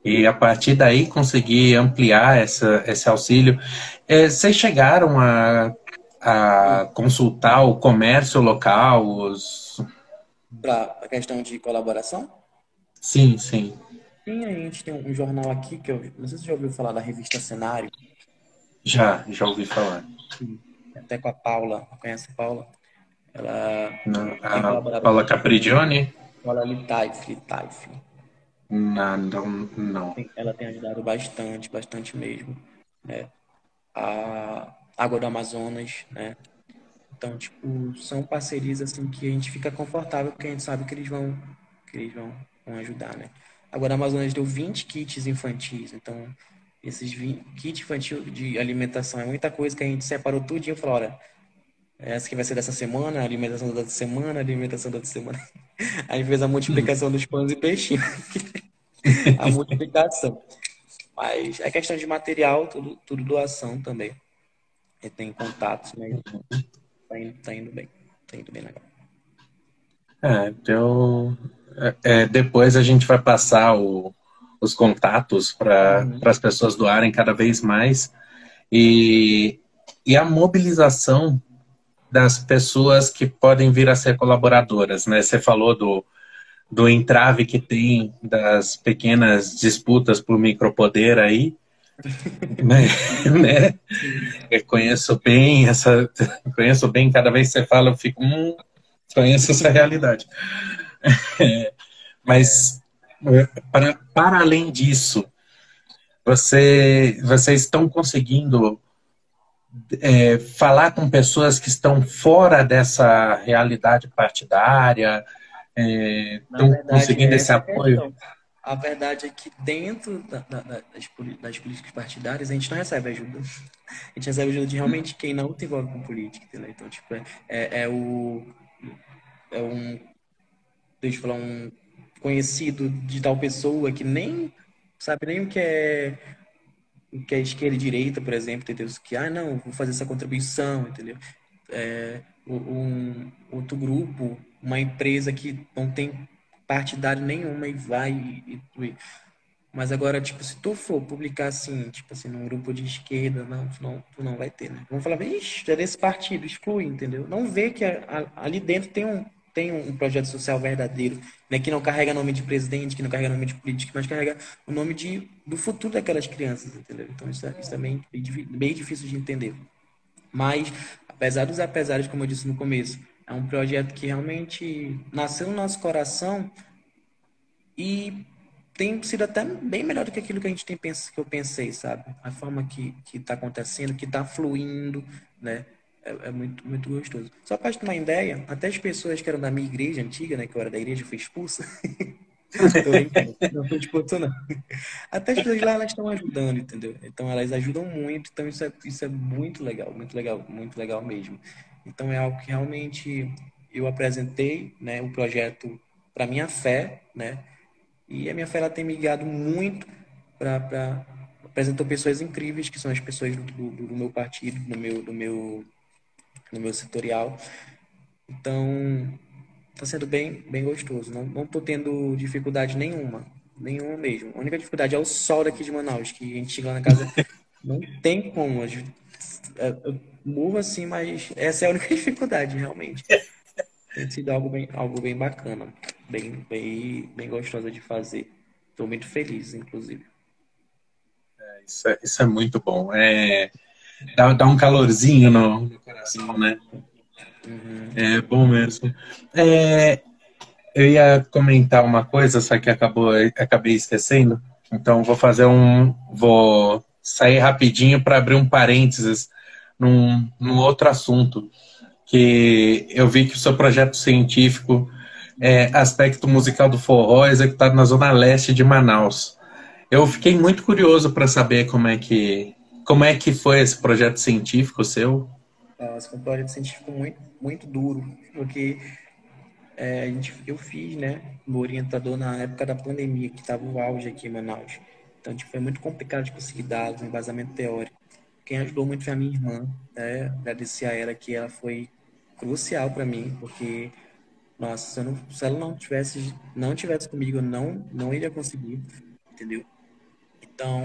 E a partir daí conseguir ampliar essa, esse auxílio. É, vocês chegaram a, a consultar o comércio local? Os... Para a questão de colaboração? Sim, sim. Sim, a gente tem um jornal aqui que eu não sei se você já ouviu falar da revista Cenário. Já, já ouvi falar. Sim. Até com a Paula, conhece a Paula? Ela não, a Paula Caprigione? Paula Litaif, Litaif. Não, não, não. Ela tem ajudado bastante, bastante mesmo. Né? A Água do Amazonas, né? Então, tipo, são parcerias assim que a gente fica confortável porque a gente sabe que eles vão, que eles vão, vão ajudar, né? Agora, a Amazonas deu 20 kits infantis, então esses 20, kit infantil de alimentação é muita coisa que a gente separou tudinho e falou, olha, essa que vai ser dessa semana, alimentação da outra semana, alimentação da outra semana. *laughs* A gente fez a multiplicação dos pães e peixinhos. *laughs* a multiplicação. Mas é questão de material, tudo, tudo doação também. E tem contatos, mas tá indo, tá indo bem. Tá indo bem legal. É, eu, é, é, depois a gente vai passar o, os contatos para uhum. as pessoas doarem cada vez mais. E, e a mobilização das pessoas que podem vir a ser colaboradoras, né? Você falou do, do entrave que tem das pequenas disputas por micropoder aí, *laughs* né? né? Eu conheço bem essa, *laughs* conheço bem, cada vez que você fala eu fico, hum, conheço essa realidade. *laughs* mas para, para além disso, você, vocês estão conseguindo é, falar com pessoas que estão fora dessa realidade partidária, é, estão conseguindo esse apoio? A verdade é que dentro da, da, das, das, políticas partidárias a gente não recebe ajuda. A gente recebe ajuda de realmente quem não se envolve com política, entendeu? Então, tipo, é, é, é o. É um. Deixa eu falar, um conhecido de tal pessoa que nem sabe nem o que é o que é esquerda e direita, por exemplo, entendeu? Que, ah, não, vou fazer essa contribuição, entendeu? É, um outro grupo, uma empresa que não tem partidário nenhuma e vai e, e, mas agora, tipo, se tu for publicar assim, tipo assim, num grupo de esquerda, não, tu não, tu não vai ter, né? Vamos falar, ixi, é desse partido, exclui, entendeu? Não vê que a, a, ali dentro tem um, tem um projeto social verdadeiro, né, que não carrega nome de presidente, que não carrega nome de político, mas carrega o nome de, do futuro daquelas crianças, entendeu? Então isso é, isso é bem, difícil de entender. Mas, apesar dos apesares, como eu disse no começo, é um projeto que realmente nasceu no nosso coração e tem sido até bem melhor do que aquilo que a gente tem que eu pensei, sabe? A forma que está acontecendo, que está fluindo, né? É, é, muito, muito gostoso. Só para ter uma ideia, até as pessoas que eram da minha igreja antiga, né, que eu era da igreja, fui expulsa. *laughs* não fui expulso, não. Até as pessoas lá, elas estão ajudando, entendeu? Então, elas ajudam muito, então isso é, isso é muito legal, muito legal, muito legal mesmo. Então, é algo que realmente eu apresentei, né, o projeto para minha fé, né, e a minha fé, ela tem me guiado muito para apresentou pessoas incríveis que são as pessoas do, do, do, meu partido, do meu, do meu no meu setorial. Então, está sendo bem, bem gostoso. Não, não tô tendo dificuldade nenhuma. Nenhuma mesmo. A única dificuldade é o sol daqui de Manaus, que a gente chega lá na casa, *laughs* não tem como. Eu morro assim, mas essa é a única *laughs* dificuldade, realmente. Tem sido algo bem, algo bem bacana. Bem, bem, bem gostosa de fazer. Estou muito feliz, inclusive. É, isso, é, isso é muito bom. É, dá, dá um calorzinho no, no coração, né? Uhum. É bom mesmo. É, eu ia comentar uma coisa, só que acabou, acabei esquecendo. Então vou fazer um. Vou sair rapidinho para abrir um parênteses num, num outro assunto. Que eu vi que o seu projeto científico é, aspecto musical do forró executado na zona leste de Manaus. Eu fiquei muito curioso para saber como é que como é que foi esse projeto científico seu. Nossa, foi um projeto científico muito muito duro, porque é, a gente, eu fiz, né, meu orientador na época da pandemia, que estava o auge aqui em Manaus. Então, tipo, foi muito complicado de conseguir dados, um embasamento teórico. Quem ajudou muito foi a minha irmã, né? Agradecer a ela que ela foi crucial para mim, porque nossa, se, não, se, ela não tivesse não tivesse comigo, eu não não iria conseguir, entendeu? Então,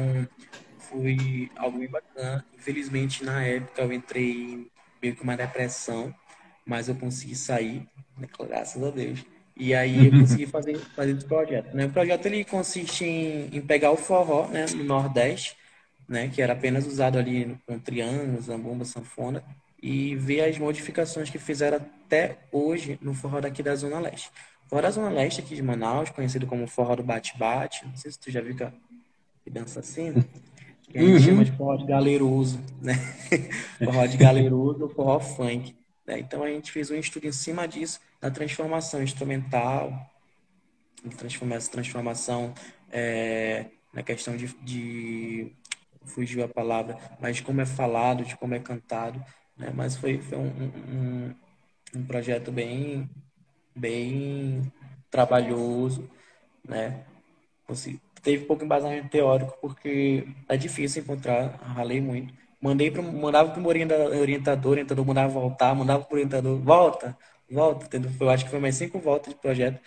foi algo bem bacana. Infelizmente, na época eu entrei meio que uma depressão, mas eu consegui sair, né? graças a Deus. E aí eu *laughs* consegui fazer, fazer esse projeto. Né? O projeto ele consiste em, em pegar o forró né, no Nordeste, né, que era apenas usado ali com triângulos, zambomba, sanfona, e ver as modificações que fizeram até hoje no forró daqui da Zona Leste. O forró da Zona Leste aqui de Manaus, conhecido como forró do bate-bate, não sei se tu já viu que, que dança assim, né? *laughs* que a gente uhum. chama de forró de galeroso, né? *laughs* forró de galeroso ou forró funk. Né? Então a gente fez um estudo em cima disso, da transformação instrumental, transformar essa transformação é, na questão de, de, fugiu a palavra, mas de como é falado, de como é cantado, né? Mas foi, foi um, um, um projeto bem, bem trabalhoso, né? Teve pouco embasamento teórico porque é difícil encontrar, ralei muito. Mandei pro, mandava para o orientador, orientador, mandava voltar, mandava para o orientador, volta, volta. Eu acho que foi mais cinco voltas de projeto,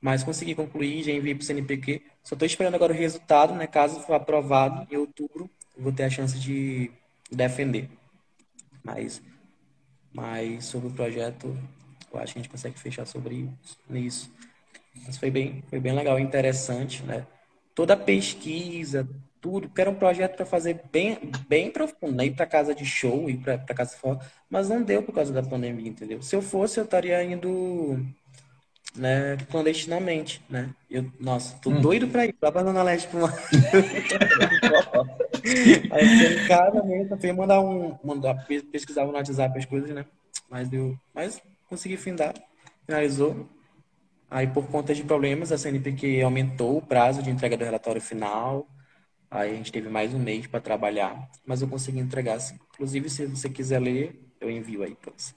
mas consegui concluir, já enviei para o CNPq. Só estou esperando agora o resultado, né? Caso for aprovado em outubro, vou ter a chance de defender. Mas, mas sobre o projeto, eu acho que a gente consegue fechar sobre isso. Mas foi bem, foi bem legal, interessante, né? Toda a pesquisa, tudo, porque era um projeto para fazer bem, bem profundo, né? ir para casa de show, ir para casa fora, mas não deu por causa da pandemia, entendeu? Se eu fosse, eu estaria indo né, clandestinamente, né? Eu, nossa, tô hum. doido para ir lá para Dona Leste para uma... *laughs* Aí eu em casa mesmo, fui mandar um, mandar, pesquisar no WhatsApp as coisas, né? Mas deu, mas consegui findar, finalizou. Aí por conta de problemas, a CNPq aumentou o prazo de entrega do relatório final, Aí a gente teve mais um mês para trabalhar, mas eu consegui entregar. Inclusive, se você quiser ler, eu envio aí para você.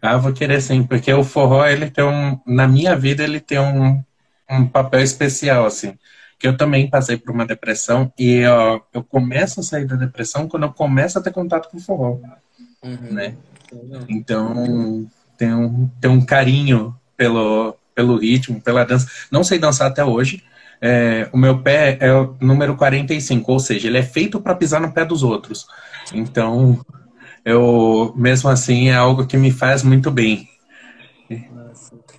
Ah, vou querer sim, porque o forró, ele tem um, na minha vida, ele tem um, um papel especial, assim. Que eu também passei por uma depressão e ó, eu começo a sair da depressão quando eu começo a ter contato com o forró, uhum. né? Então, tem um, tem um carinho pelo, pelo ritmo, pela dança. Não sei dançar até hoje, é, o meu pé é o número 45, ou seja, ele é feito para pisar no pé dos outros. Então, eu, mesmo assim, é algo que me faz muito bem.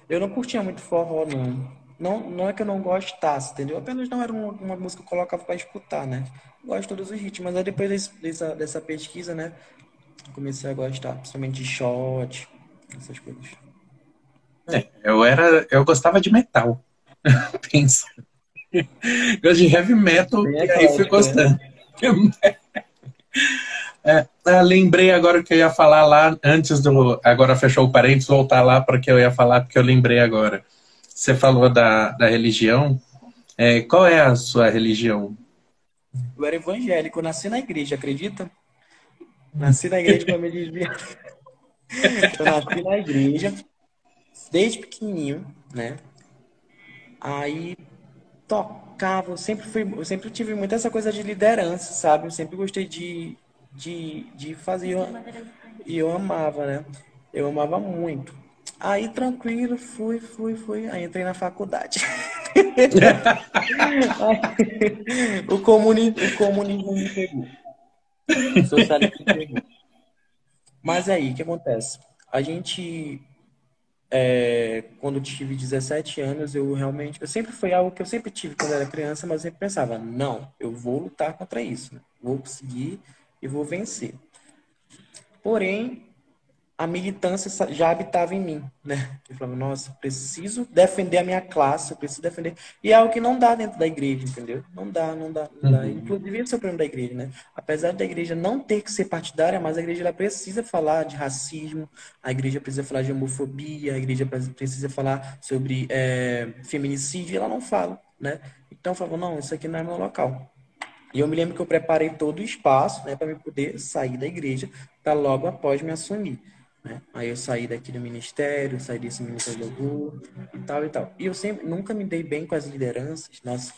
Eu não curtia muito forró, não. Não, não é que eu não gostasse, entendeu? Apenas não era uma, uma música que eu colocava para escutar, né? Gosto de todos os ritmos, mas aí depois dessa, dessa pesquisa, né? Comecei a gostar, principalmente de shot, essas coisas. É, eu era, eu gostava de metal. *laughs* Pensa. Gosto de heavy metal Bem e aí fui né? gostando. É, ah, lembrei agora que eu ia falar lá antes do. Agora fechou o parênteses, voltar lá para que eu ia falar, porque eu lembrei agora. Você falou da, da religião. É, qual é a sua religião? Eu era evangélico, nasci na igreja, acredita? Nasci na igreja para me desviar. Eu nasci na igreja, desde pequenininho, né? Aí tocava, eu sempre fui, eu sempre tive muito essa coisa de liderança, sabe? Eu sempre gostei de, de, de fazer e eu amava, né? Eu amava muito. Aí tranquilo, fui, fui, fui, aí entrei na faculdade. *laughs* o, comunismo, o comunismo me pegou. O socialismo me pegou. Mas aí, o que acontece? A gente é, quando tive 17 anos, eu realmente. Eu sempre foi algo que eu sempre tive quando era criança, mas eu pensava: não, eu vou lutar contra isso, né? vou conseguir e vou vencer. Porém, a militância já habitava em mim, né? Eu falava, nossa, preciso defender a minha classe, eu preciso defender. E é algo que não dá dentro da igreja, entendeu? Não dá, não dá, não dá. Uhum. Inclusive, esse é o problema da igreja, né? Apesar da igreja não ter que ser partidária, mas a igreja ela precisa falar de racismo, a igreja precisa falar de homofobia, a igreja precisa falar sobre é, feminicídio, e ela não fala, né? Então, eu falava, não, isso aqui não é meu local. E eu me lembro que eu preparei todo o espaço, né, para me poder sair da igreja, para logo após me assumir. Né? Aí eu saí daqui do ministério, saí desse ministério de louvor e tal e tal. E eu sempre, nunca me dei bem com as lideranças. Nossa,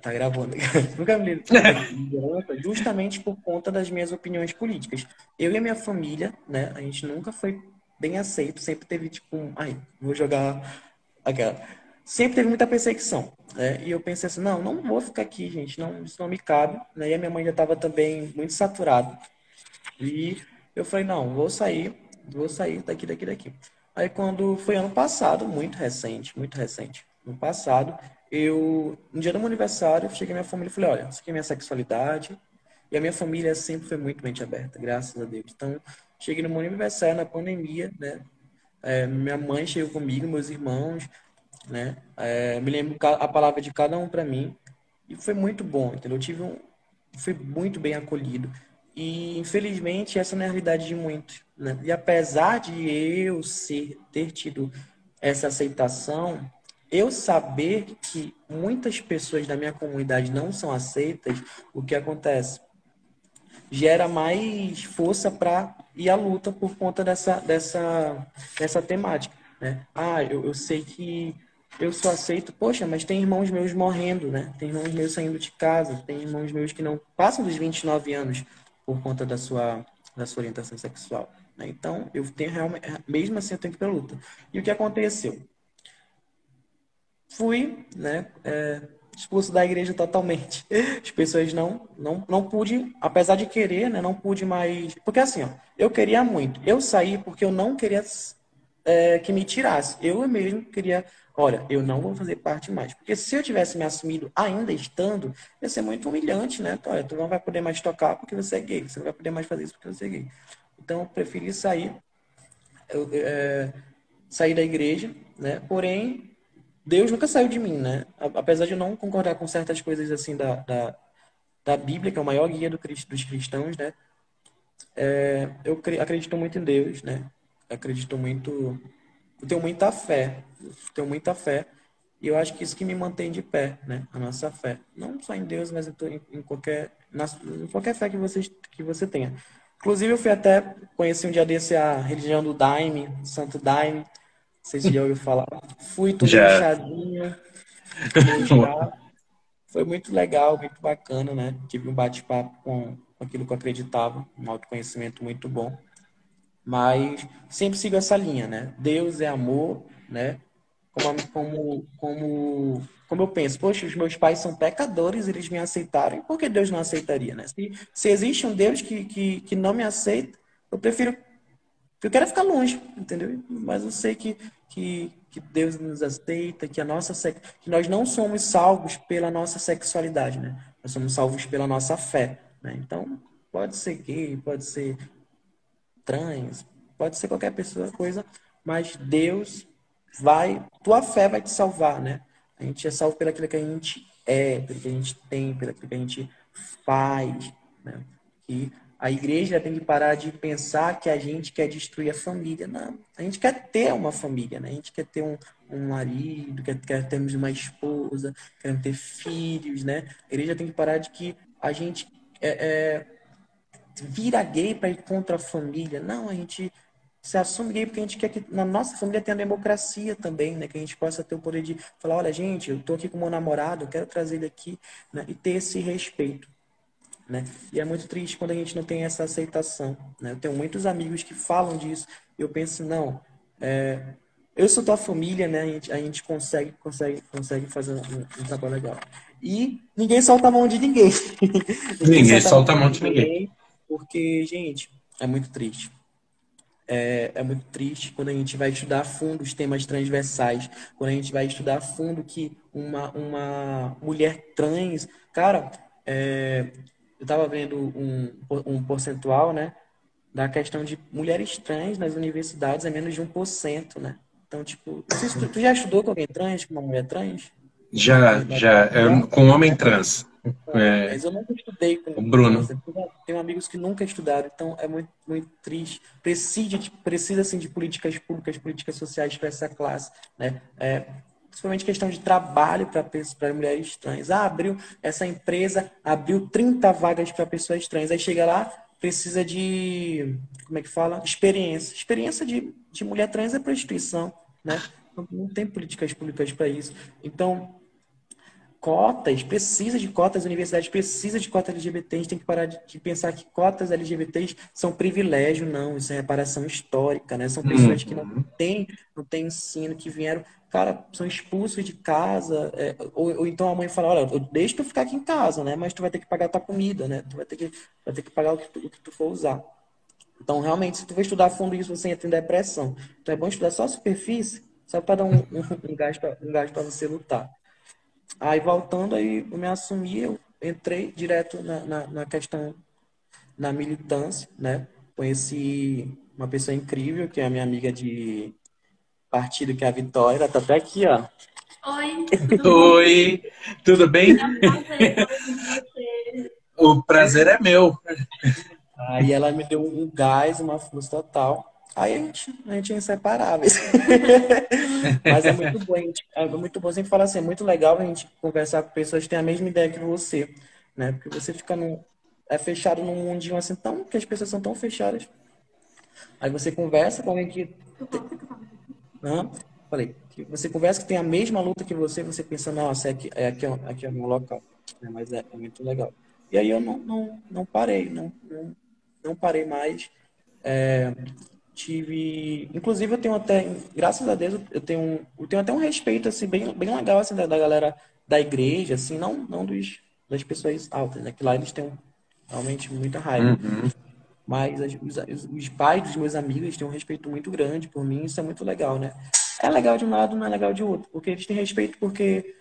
tá gravando. *laughs* nunca me dei lideranças, justamente por conta das minhas opiniões políticas. Eu e a minha família, né, a gente nunca foi bem aceito, sempre teve tipo um, ai, vou jogar aquela. Sempre teve muita perseguição. Né? E eu pensei assim, não, não vou ficar aqui, gente, não, isso não me cabe. Né? E a minha mãe já estava também muito saturada. E eu falei, não, vou sair, vou sair daqui, daqui, daqui. Aí quando foi ano passado, muito recente, muito recente, no passado, eu, no dia do meu aniversário, cheguei à minha família e falei, olha, isso aqui é minha sexualidade. E a minha família sempre foi muito mente aberta, graças a Deus. Então, cheguei no meu aniversário, na pandemia, né? É, minha mãe chegou comigo, meus irmãos, né? É, me lembro a palavra de cada um para mim. E foi muito bom, entendeu? Eu tive um, fui muito bem acolhido. E, infelizmente, essa não é a realidade de muitos. Né? E apesar de eu ser, ter tido essa aceitação, eu saber que muitas pessoas da minha comunidade não são aceitas, o que acontece? Gera mais força para ir à luta por conta dessa, dessa, dessa temática. Né? Ah, eu, eu sei que eu sou aceito, poxa, mas tem irmãos meus morrendo, né? Tem irmãos meus saindo de casa, tem irmãos meus que não passam dos 29 anos por conta da sua, da sua orientação sexual. Né? Então, eu tenho realmente, mesmo assim, eu tenho que ir luta. E o que aconteceu? Fui, né, é, expulso da igreja totalmente. *laughs* As pessoas não, não, não pude, apesar de querer, né, não pude mais. Porque assim, ó, eu queria muito. Eu saí porque eu não queria é, que me tirasse. Eu mesmo queria olha, eu não vou fazer parte mais. Porque se eu tivesse me assumido ainda estando, ia ser muito humilhante, né? Então, olha, tu não vai poder mais tocar porque você é gay, você não vai poder mais fazer isso porque você é gay. Então, eu preferi sair, eu, é, sair da igreja, né? Porém, Deus nunca saiu de mim, né? Apesar de eu não concordar com certas coisas assim da, da, da Bíblia, que é o maior guia do, dos cristãos, né? É, eu acredito muito em Deus, né? Acredito muito eu tenho muita fé, eu tenho muita fé. E eu acho que isso que me mantém de pé, né? A nossa fé. Não só em Deus, mas em, em qualquer, na, em qualquer fé que você, que você tenha. Inclusive, eu fui até, conheci um dia desse a religião do Daime, Santo Daime. Se já ouviu falar. Fui tudo inchadinho. Foi muito legal, muito bacana, né? Tive um bate-papo com aquilo que eu acreditava, um autoconhecimento muito bom. Mas sempre sigo essa linha, né? Deus é amor, né? Como, como, como, como eu penso, poxa, os meus pais são pecadores, eles me aceitaram, por que Deus não aceitaria, né? Se, se existe um Deus que, que, que não me aceita, eu prefiro. Eu quero ficar longe, entendeu? Mas eu sei que, que, que Deus nos aceita, que a nossa que nós não somos salvos pela nossa sexualidade, né? Nós somos salvos pela nossa fé, né? Então, pode ser gay, pode ser trans, pode ser qualquer pessoa, coisa, mas Deus vai, tua fé vai te salvar, né? A gente é salvo pelo que a gente é, pelo que a gente tem, pelo que a gente faz, né? E a igreja tem que parar de pensar que a gente quer destruir a família. Não, a gente quer ter uma família, né? A gente quer ter um, um marido, quer, quer termos uma esposa, quer ter filhos, né? A igreja tem que parar de que a gente é, é vira gay para ir contra a família. Não, a gente se assume gay porque a gente quer que na nossa família tenha democracia também, né? Que a gente possa ter o poder de falar, olha, gente, eu tô aqui com meu namorado, eu quero trazer ele aqui, né? E ter esse respeito, né? E é muito triste quando a gente não tem essa aceitação, né? Eu tenho muitos amigos que falam disso, e eu penso, não, é, eu sou tua família, né? A gente, a gente consegue, consegue, consegue fazer um, um, trabalho legal. E ninguém solta a mão de ninguém. *laughs* ninguém, ninguém solta a mão de ninguém. ninguém porque, gente, é muito triste. É, é, muito triste quando a gente vai estudar a fundo os temas transversais, quando a gente vai estudar a fundo que uma, uma mulher trans. Cara, é, eu estava vendo um, um percentual, né? da questão de mulheres trans nas universidades é menos de 1%, né? Então, tipo, tu, tu, já estudou com alguém trans, com uma mulher trans? Já, já, é, com homem trans. É, mas eu nunca estudei com o Bruno. Tenho amigos que nunca estudaram, então é muito, muito triste. Precisa, de, precisa assim, de políticas públicas, políticas sociais para essa classe, né? É, principalmente questão de trabalho para mulheres trans. Ah, abriu essa empresa, abriu 30 vagas para pessoas trans. Aí chega lá, precisa de, como é que fala? Experiência. Experiência de, de mulher trans é prostituição, né? Não, não tem políticas públicas para isso. Então, cotas, precisa de cotas, as universidades precisam de cotas LGBT, a gente tem que parar de, pensar que cotas LGBTs são privilégio, não, isso é reparação histórica, né? São pessoas que não uhum. têm, não têm ensino, que vieram, cara, são expulsos de casa, é, ou, ou, então a mãe fala, olha, eu deixo tu ficar aqui em casa, né? Mas tu vai ter que pagar a tua comida, né? Tu vai ter que, vai ter que pagar o que, tu, o que tu for usar. Então, realmente, se tu for estudar a fundo isso, você entra em depressão. Então, é bom estudar só a superfície, só para dar um, *laughs* um, um gás para você lutar. Aí voltando, aí eu me assumi, eu entrei direto na, na, na questão, na militância, né? Conheci uma pessoa incrível, que é a minha amiga de partido, que é a Vitória, ela tá até aqui, ó. Oi. *laughs* Oi, tudo bem? o prazer é meu. Aí ela me deu um gás, uma força total. Aí a gente, a gente é inseparáveis. *laughs* Mas é muito bom, gente, é muito bom sempre falar assim, é muito legal a gente conversar com pessoas que têm a mesma ideia que você, né? Porque você fica no, é fechado num mundinho assim tão que as pessoas são tão fechadas. Aí você conversa com alguém que Hã? falei, que você conversa que tem a mesma luta que você, você pensa, nossa, é aqui, é aqui, aqui é o meu local. Né? Mas é, é, muito legal. E aí eu não, não, não parei, não, não, não parei mais. É, tive inclusive eu tenho até graças a Deus eu tenho eu tenho até um respeito assim bem bem legal assim da, da galera da igreja assim não não dos das pessoas altas né que lá eles têm realmente muita raiva uhum. mas as, os, os, pais dos meus amigos têm um respeito muito grande por mim isso é muito legal né é legal de um lado não é legal de outro porque eles têm respeito porque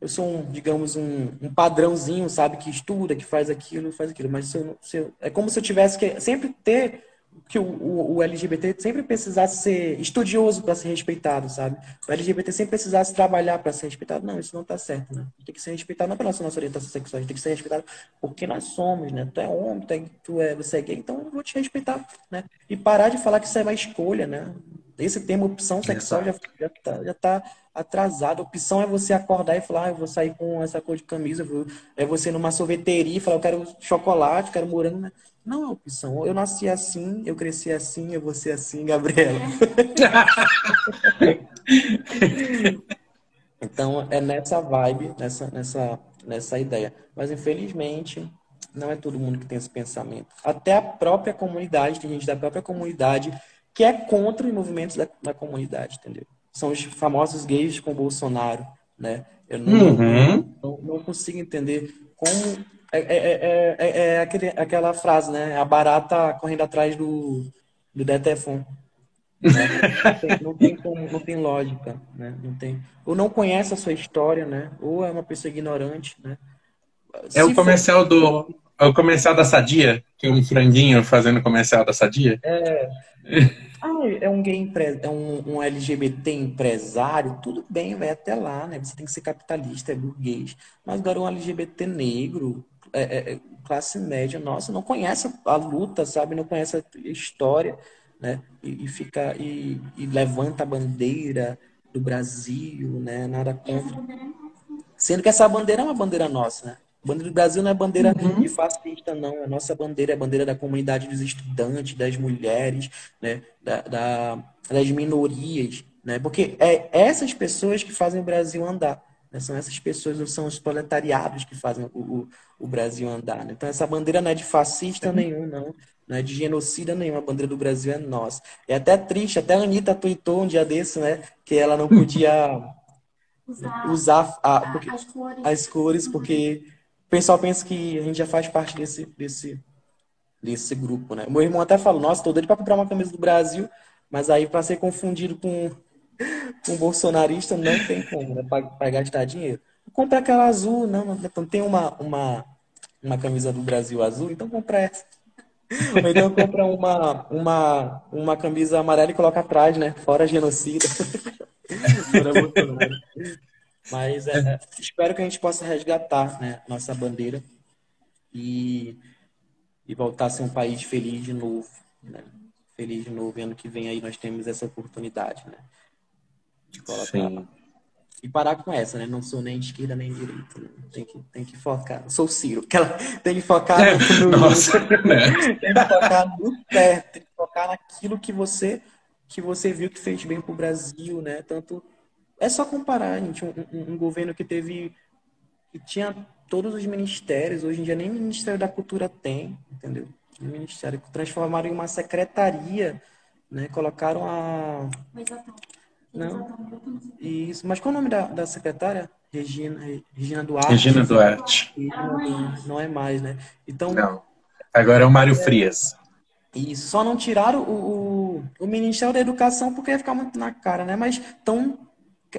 eu sou um digamos um, um padrãozinho sabe que estuda que faz aquilo faz aquilo mas se eu, se eu, é como se eu tivesse que sempre ter que o, o, o, LGBT sempre precisasse ser estudioso para ser respeitado, sabe? O LGBT sempre precisasse trabalhar para ser respeitado. Não, isso não está certo, né? Tem que ser respeitado não pela nossa, nossa orientação sexual, a gente tem que ser respeitado porque nós somos, né? Tu é homem, tu é, tu é, você é gay, então eu vou te respeitar, né? E parar de falar que isso é uma escolha, né? Esse termo opção sexual já, já, tá, já tá atrasado. Opção é você acordar e falar, ah, eu vou sair com essa cor de camisa, vou... é você numa sorveteria e falar, eu quero chocolate, quero morango, né? Não é opção. Eu nasci assim, eu cresci assim, eu vou ser assim, Gabriela. *laughs* então é nessa vibe, nessa, nessa, nessa ideia. Mas infelizmente não é todo mundo que tem esse pensamento. Até a própria comunidade, tem gente da própria comunidade que é contra os movimentos da, da comunidade, entendeu? São os famosos gays com Bolsonaro, né? Eu não, uhum. não, não consigo entender como é, é, é, é, aquele, aquela frase, né? A barata correndo atrás do, do Detefon. Né? Não, tem, não, tem como, não tem lógica, né? Não tem. Ou não conhece a sua história, né? Ou é uma pessoa ignorante, né? Se é o comercial for... do. É o comercial da Sadia, que é um franguinho fazendo comercial da Sadia. É. *laughs* Ah, é um gay empre... é um, um, LGBT empresário, tudo bem, vai até lá, né? Você tem que ser capitalista, é burguês. Mas agora um LGBT negro, é, é, é, classe média nossa não conhece a luta, sabe? Não conhece a história, né? E, e fica e, e, levanta a bandeira do Brasil, né? Nada contra. Sendo que essa bandeira é uma bandeira nossa, né? A bandeira do Brasil não é bandeira uhum. de fascista, não. A nossa bandeira é a bandeira da comunidade dos estudantes, das mulheres, né? Da, da, das minorias, né? Porque é essas pessoas que fazem o Brasil andar. Né? São essas pessoas, são os proletariados que fazem o, o, o Brasil andar. Né? Então, essa bandeira não é de fascista nenhum, não. Não é de genocida nenhum. A bandeira do Brasil é nossa. É até triste, até a Anitta tweetou um dia desse, né? Que ela não podia *laughs* usar, usar a, porque, as, cores. as cores, porque o pessoal pensa que a gente já faz parte desse, desse, desse grupo, né? Meu irmão até falou, nossa, tô doido pra comprar uma camisa do Brasil, mas aí para ser confundido com *laughs* um bolsonarista não tem como, né? Para gastar dinheiro. Compra aquela azul, não, não tem uma, uma, uma camisa do Brasil azul, então compra essa. *laughs* Ou então compra uma, uma, uma camisa amarela e coloca atrás, né? Fora genocida. *laughs* Mas é, é, espero que a gente possa resgatar né, nossa bandeira e, e voltar a ser um país feliz de novo. Né? Feliz de novo. Ano que vem aí nós temos essa oportunidade, né? De colocar. Sim. E parar com essa, né? Não sou nem de esquerda nem de direita. Né? Tem, que, tem que focar. Sou Ciro. Que ela tem que focar é, no. Nossa, né? tem que focar no certo, tem que focar naquilo que você que você viu que fez bem para o Brasil, né? Tanto é só comparar, gente, um, um, um, governo que teve que tinha todos os ministérios, hoje em dia nem Ministério da Cultura tem, entendeu? O ministério transformaram em uma secretaria, né? Colocaram a não. Isso, mas qual é o nome da, da secretária? Regina, Regina Duarte. Regina Duarte. Não é mais, né? Então. Não. Agora é o Mário Frias. Isso, só não tiraram o, o, o, Ministério da Educação porque ia ficar muito na cara, né? Mas estão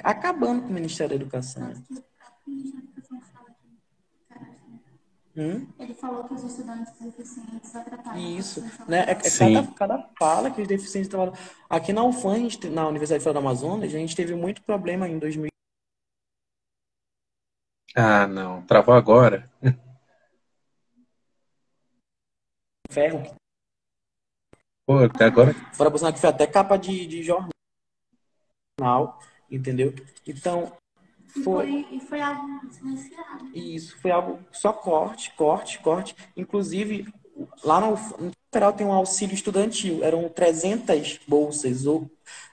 acabando com o Ministério da Educação. Hum? Ele falou que os estudantes deficientes trataram. Isso, né? É, é cada, cada fala que os deficientes trabalham. Aqui na UFAM, na Universidade Federal do Amazonas, a gente teve muito problema em 2000. Ah, não. Travou agora. *laughs* Ferro. Pô, até agora. Fora Bolsonaro que foi até capa de, de jornal, entendeu? Então, foi, e foi algo silenciado. Isso, foi algo só corte, corte, corte. Inclusive, lá no, no federal tem um auxílio estudantil, eram 300 bolsas.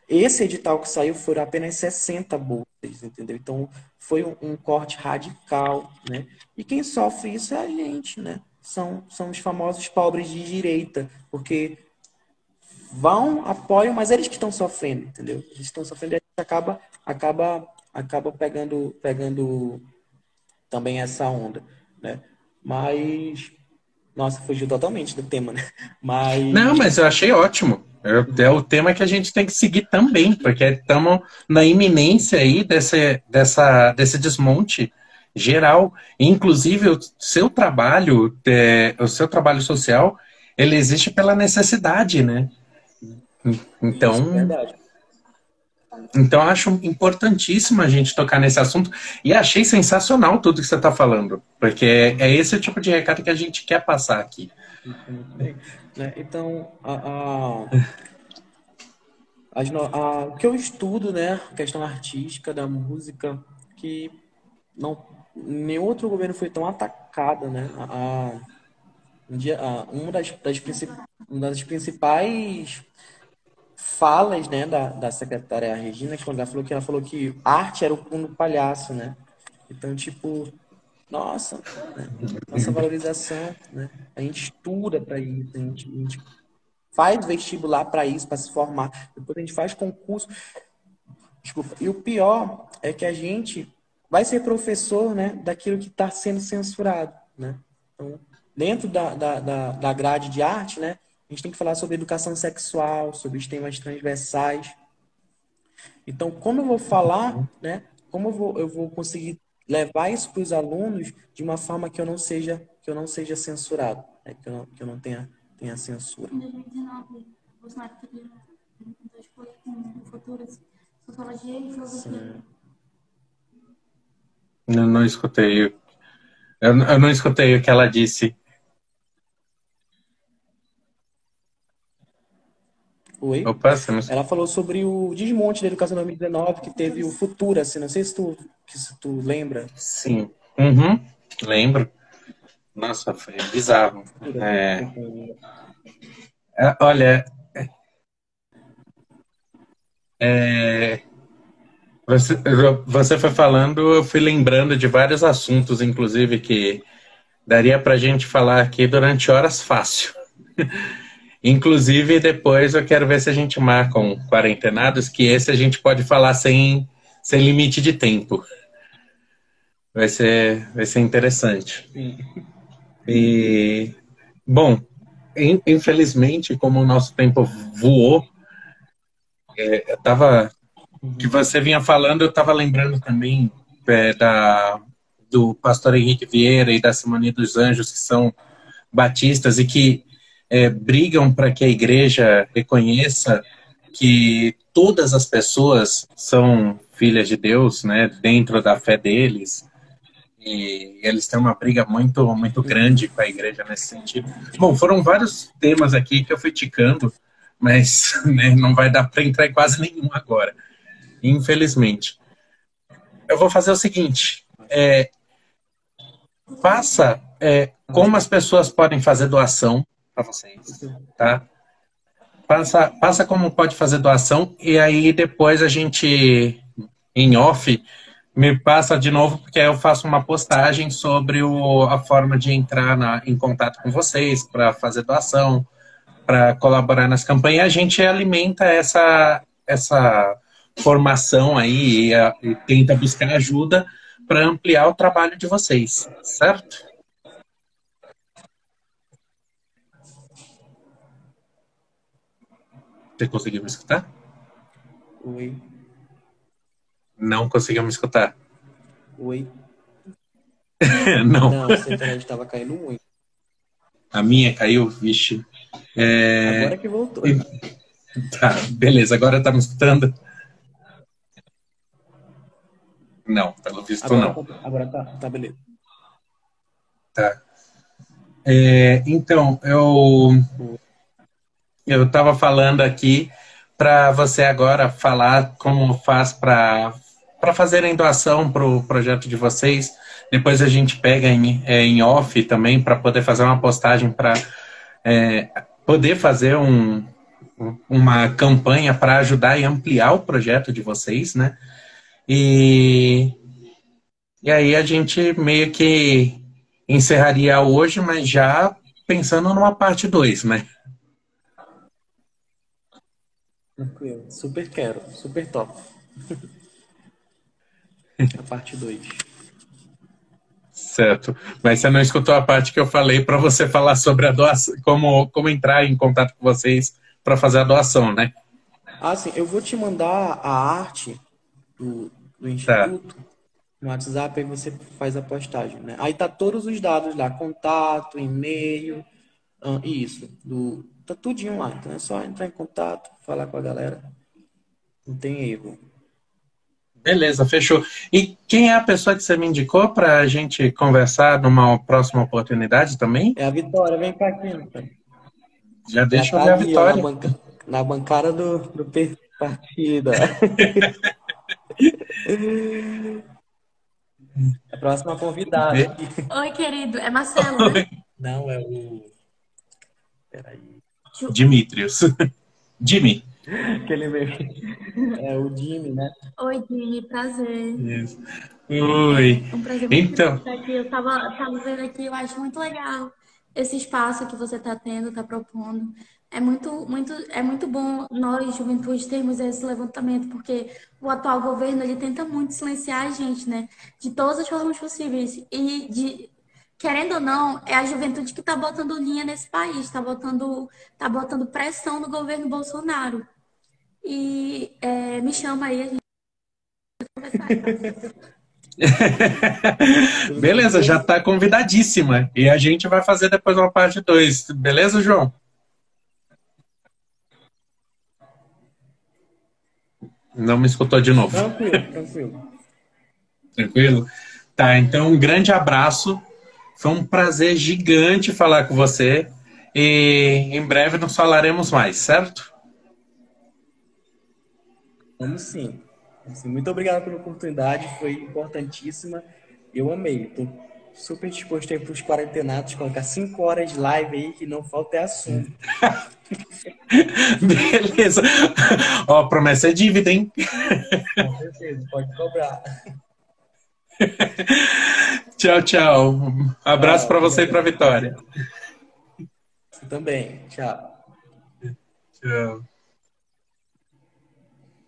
Esse edital que saiu foram apenas 60 bolsas, entendeu? Então, foi um, um corte radical, né? E quem sofre isso é a gente, né? São, são os famosos pobres de direita, porque vão, apoiam, mas eles que estão sofrendo, entendeu? Eles estão sofrendo e a gente acaba, acaba, acaba pegando, pegando também essa onda, né? Mas, nossa, fugiu totalmente do tema, né? Mas... Não, mas eu achei ótimo. É, é o tema que a gente tem que seguir também, porque estamos na iminência aí desse, dessa, desse desmonte geral. Inclusive, o seu trabalho, é, o seu trabalho social, ele existe pela necessidade, né? Então, Isso, então acho importantíssimo a gente tocar nesse assunto e achei sensacional tudo que você está falando, porque é, é, esse tipo de recado que a gente quer passar aqui. Né, então, a, a, o que eu estudo, né, questão artística da música, que não nenhum outro governo foi tão atacado, né? A, uma das, das, uma das principais falas né, da, da secretária Regina, quando ela falou que ela falou que arte era o fundo palhaço, né? Então, tipo, nossa, né? nossa valorização, né? A gente estuda para isso, a gente, a gente faz vestibular para isso, para se formar, depois a gente faz concurso. Desculpa. E o pior é que a gente vai ser professor, né, daquilo que está sendo censurado, né? Então, dentro da, da, da, da grade de arte, né, a gente tem que falar sobre educação sexual, sobre os temas transversais. Então, como eu vou falar, né? Como eu vou, eu vou conseguir levar isso para os alunos de uma forma que eu não seja que eu não seja censurado, né? que, eu não, que eu não tenha tenha censura. Em 2019, Bolsonaro dois com futuras sociologia e filosofia. Eu não escutei. Eu, eu não escutei o que ela disse. Oi? Opa, Ela falou sobre o desmonte da educação 2019, que teve o Futura, assim, não sei se tu, se tu lembra. Sim. Uhum. Lembro. Nossa, foi bizarro. É... É, olha, é... Você, você foi falando, eu fui lembrando de vários assuntos, inclusive, que daria para a gente falar aqui durante horas fácil. *laughs* Inclusive, depois eu quero ver se a gente marca um quarentenados, que esse a gente pode falar sem, sem limite de tempo. Vai ser, vai ser interessante. E, bom, infelizmente, como o nosso tempo voou, é, eu tava, que você vinha falando, eu estava lembrando também é, da, do pastor Henrique Vieira e da Simone dos Anjos, que são batistas e que é, brigam para que a igreja reconheça que todas as pessoas são filhas de Deus, né, dentro da fé deles. E eles têm uma briga muito, muito grande com a igreja nesse sentido. Bom, foram vários temas aqui que eu fui ticando, mas *laughs* né, não vai dar para entrar em quase nenhum agora, infelizmente. Eu vou fazer o seguinte: é, faça é, como as pessoas podem fazer doação para vocês, tá? Passa, passa como pode fazer doação e aí depois a gente, em off, me passa de novo, porque aí eu faço uma postagem sobre o, a forma de entrar na, em contato com vocês para fazer doação, para colaborar nas campanhas. A gente alimenta essa, essa formação aí e, a, e tenta buscar ajuda para ampliar o trabalho de vocês, certo? Você conseguiu me escutar? Oi. Não conseguiu me escutar. Oi. *laughs* não. Não, a internet estava caindo muito. A minha caiu, vixe. É... Agora que voltou. Tá, beleza. Agora tá me escutando? Não, pelo visto agora, não. Agora tá, tá beleza. Tá. É, então, eu eu estava falando aqui para você agora falar como faz para fazerem doação para o projeto de vocês. Depois a gente pega em, é, em off também para poder fazer uma postagem para é, poder fazer um, uma campanha para ajudar e ampliar o projeto de vocês, né? E, e aí a gente meio que encerraria hoje, mas já pensando numa parte 2, né? Tranquilo. Super quero. Super top. *laughs* a parte 2. Certo. Mas você não escutou a parte que eu falei para você falar sobre a doação, como, como entrar em contato com vocês para fazer a doação, né? Ah, sim. Eu vou te mandar a arte do, do Instituto tá. no WhatsApp e você faz a postagem, né? Aí tá todos os dados lá, contato, e-mail, uh, isso, do, tá tudinho lá. Então é só entrar em contato, falar com a galera. Não tem erro. Beleza, fechou. E quem é a pessoa que você me indicou para a gente conversar numa próxima oportunidade também? É a Vitória, vem cá aqui. Então. Já deixa eu ver a Vitória. Na, banca, na, bancada do, do partido. *laughs* a próxima convidada. Oi, querido. É Marcelo, né? Não, é o. Peraí. Dimitrios. *laughs* Jimmy. Aquele mesmo. É o Jimmy, né? Oi, Jimmy, prazer. Isso. Oi. Um prazer muito então. estar aqui. Eu tava, tava vendo aqui, eu acho muito legal esse espaço que você está tendo, está propondo. É muito, muito, é muito bom nós, juventude, termos esse levantamento, porque o atual governo ele tenta muito silenciar a gente, né? De todas as formas possíveis. E de, querendo ou não, é a juventude que está botando linha nesse país, está botando, tá botando pressão no governo Bolsonaro. E é, me chama aí, a gente *laughs* Beleza, já está convidadíssima. E a gente vai fazer depois uma parte 2. Beleza, João? Não me escutou de novo. Tranquilo, tranquilo. Tranquilo? Tá, então um grande abraço. Foi um prazer gigante falar com você e em breve nos falaremos mais, certo? Vamos sim. Assim, muito obrigado pela oportunidade, foi importantíssima. Eu amei. Estou super disposto aí para os quarentenados colocar cinco horas de live aí, que não falta é assunto. *laughs* Beleza. Ó, promessa é dívida, hein? Com certeza, pode cobrar. *laughs* tchau, tchau. Um abraço para você e para Vitória. Você também. Tchau. Tchau.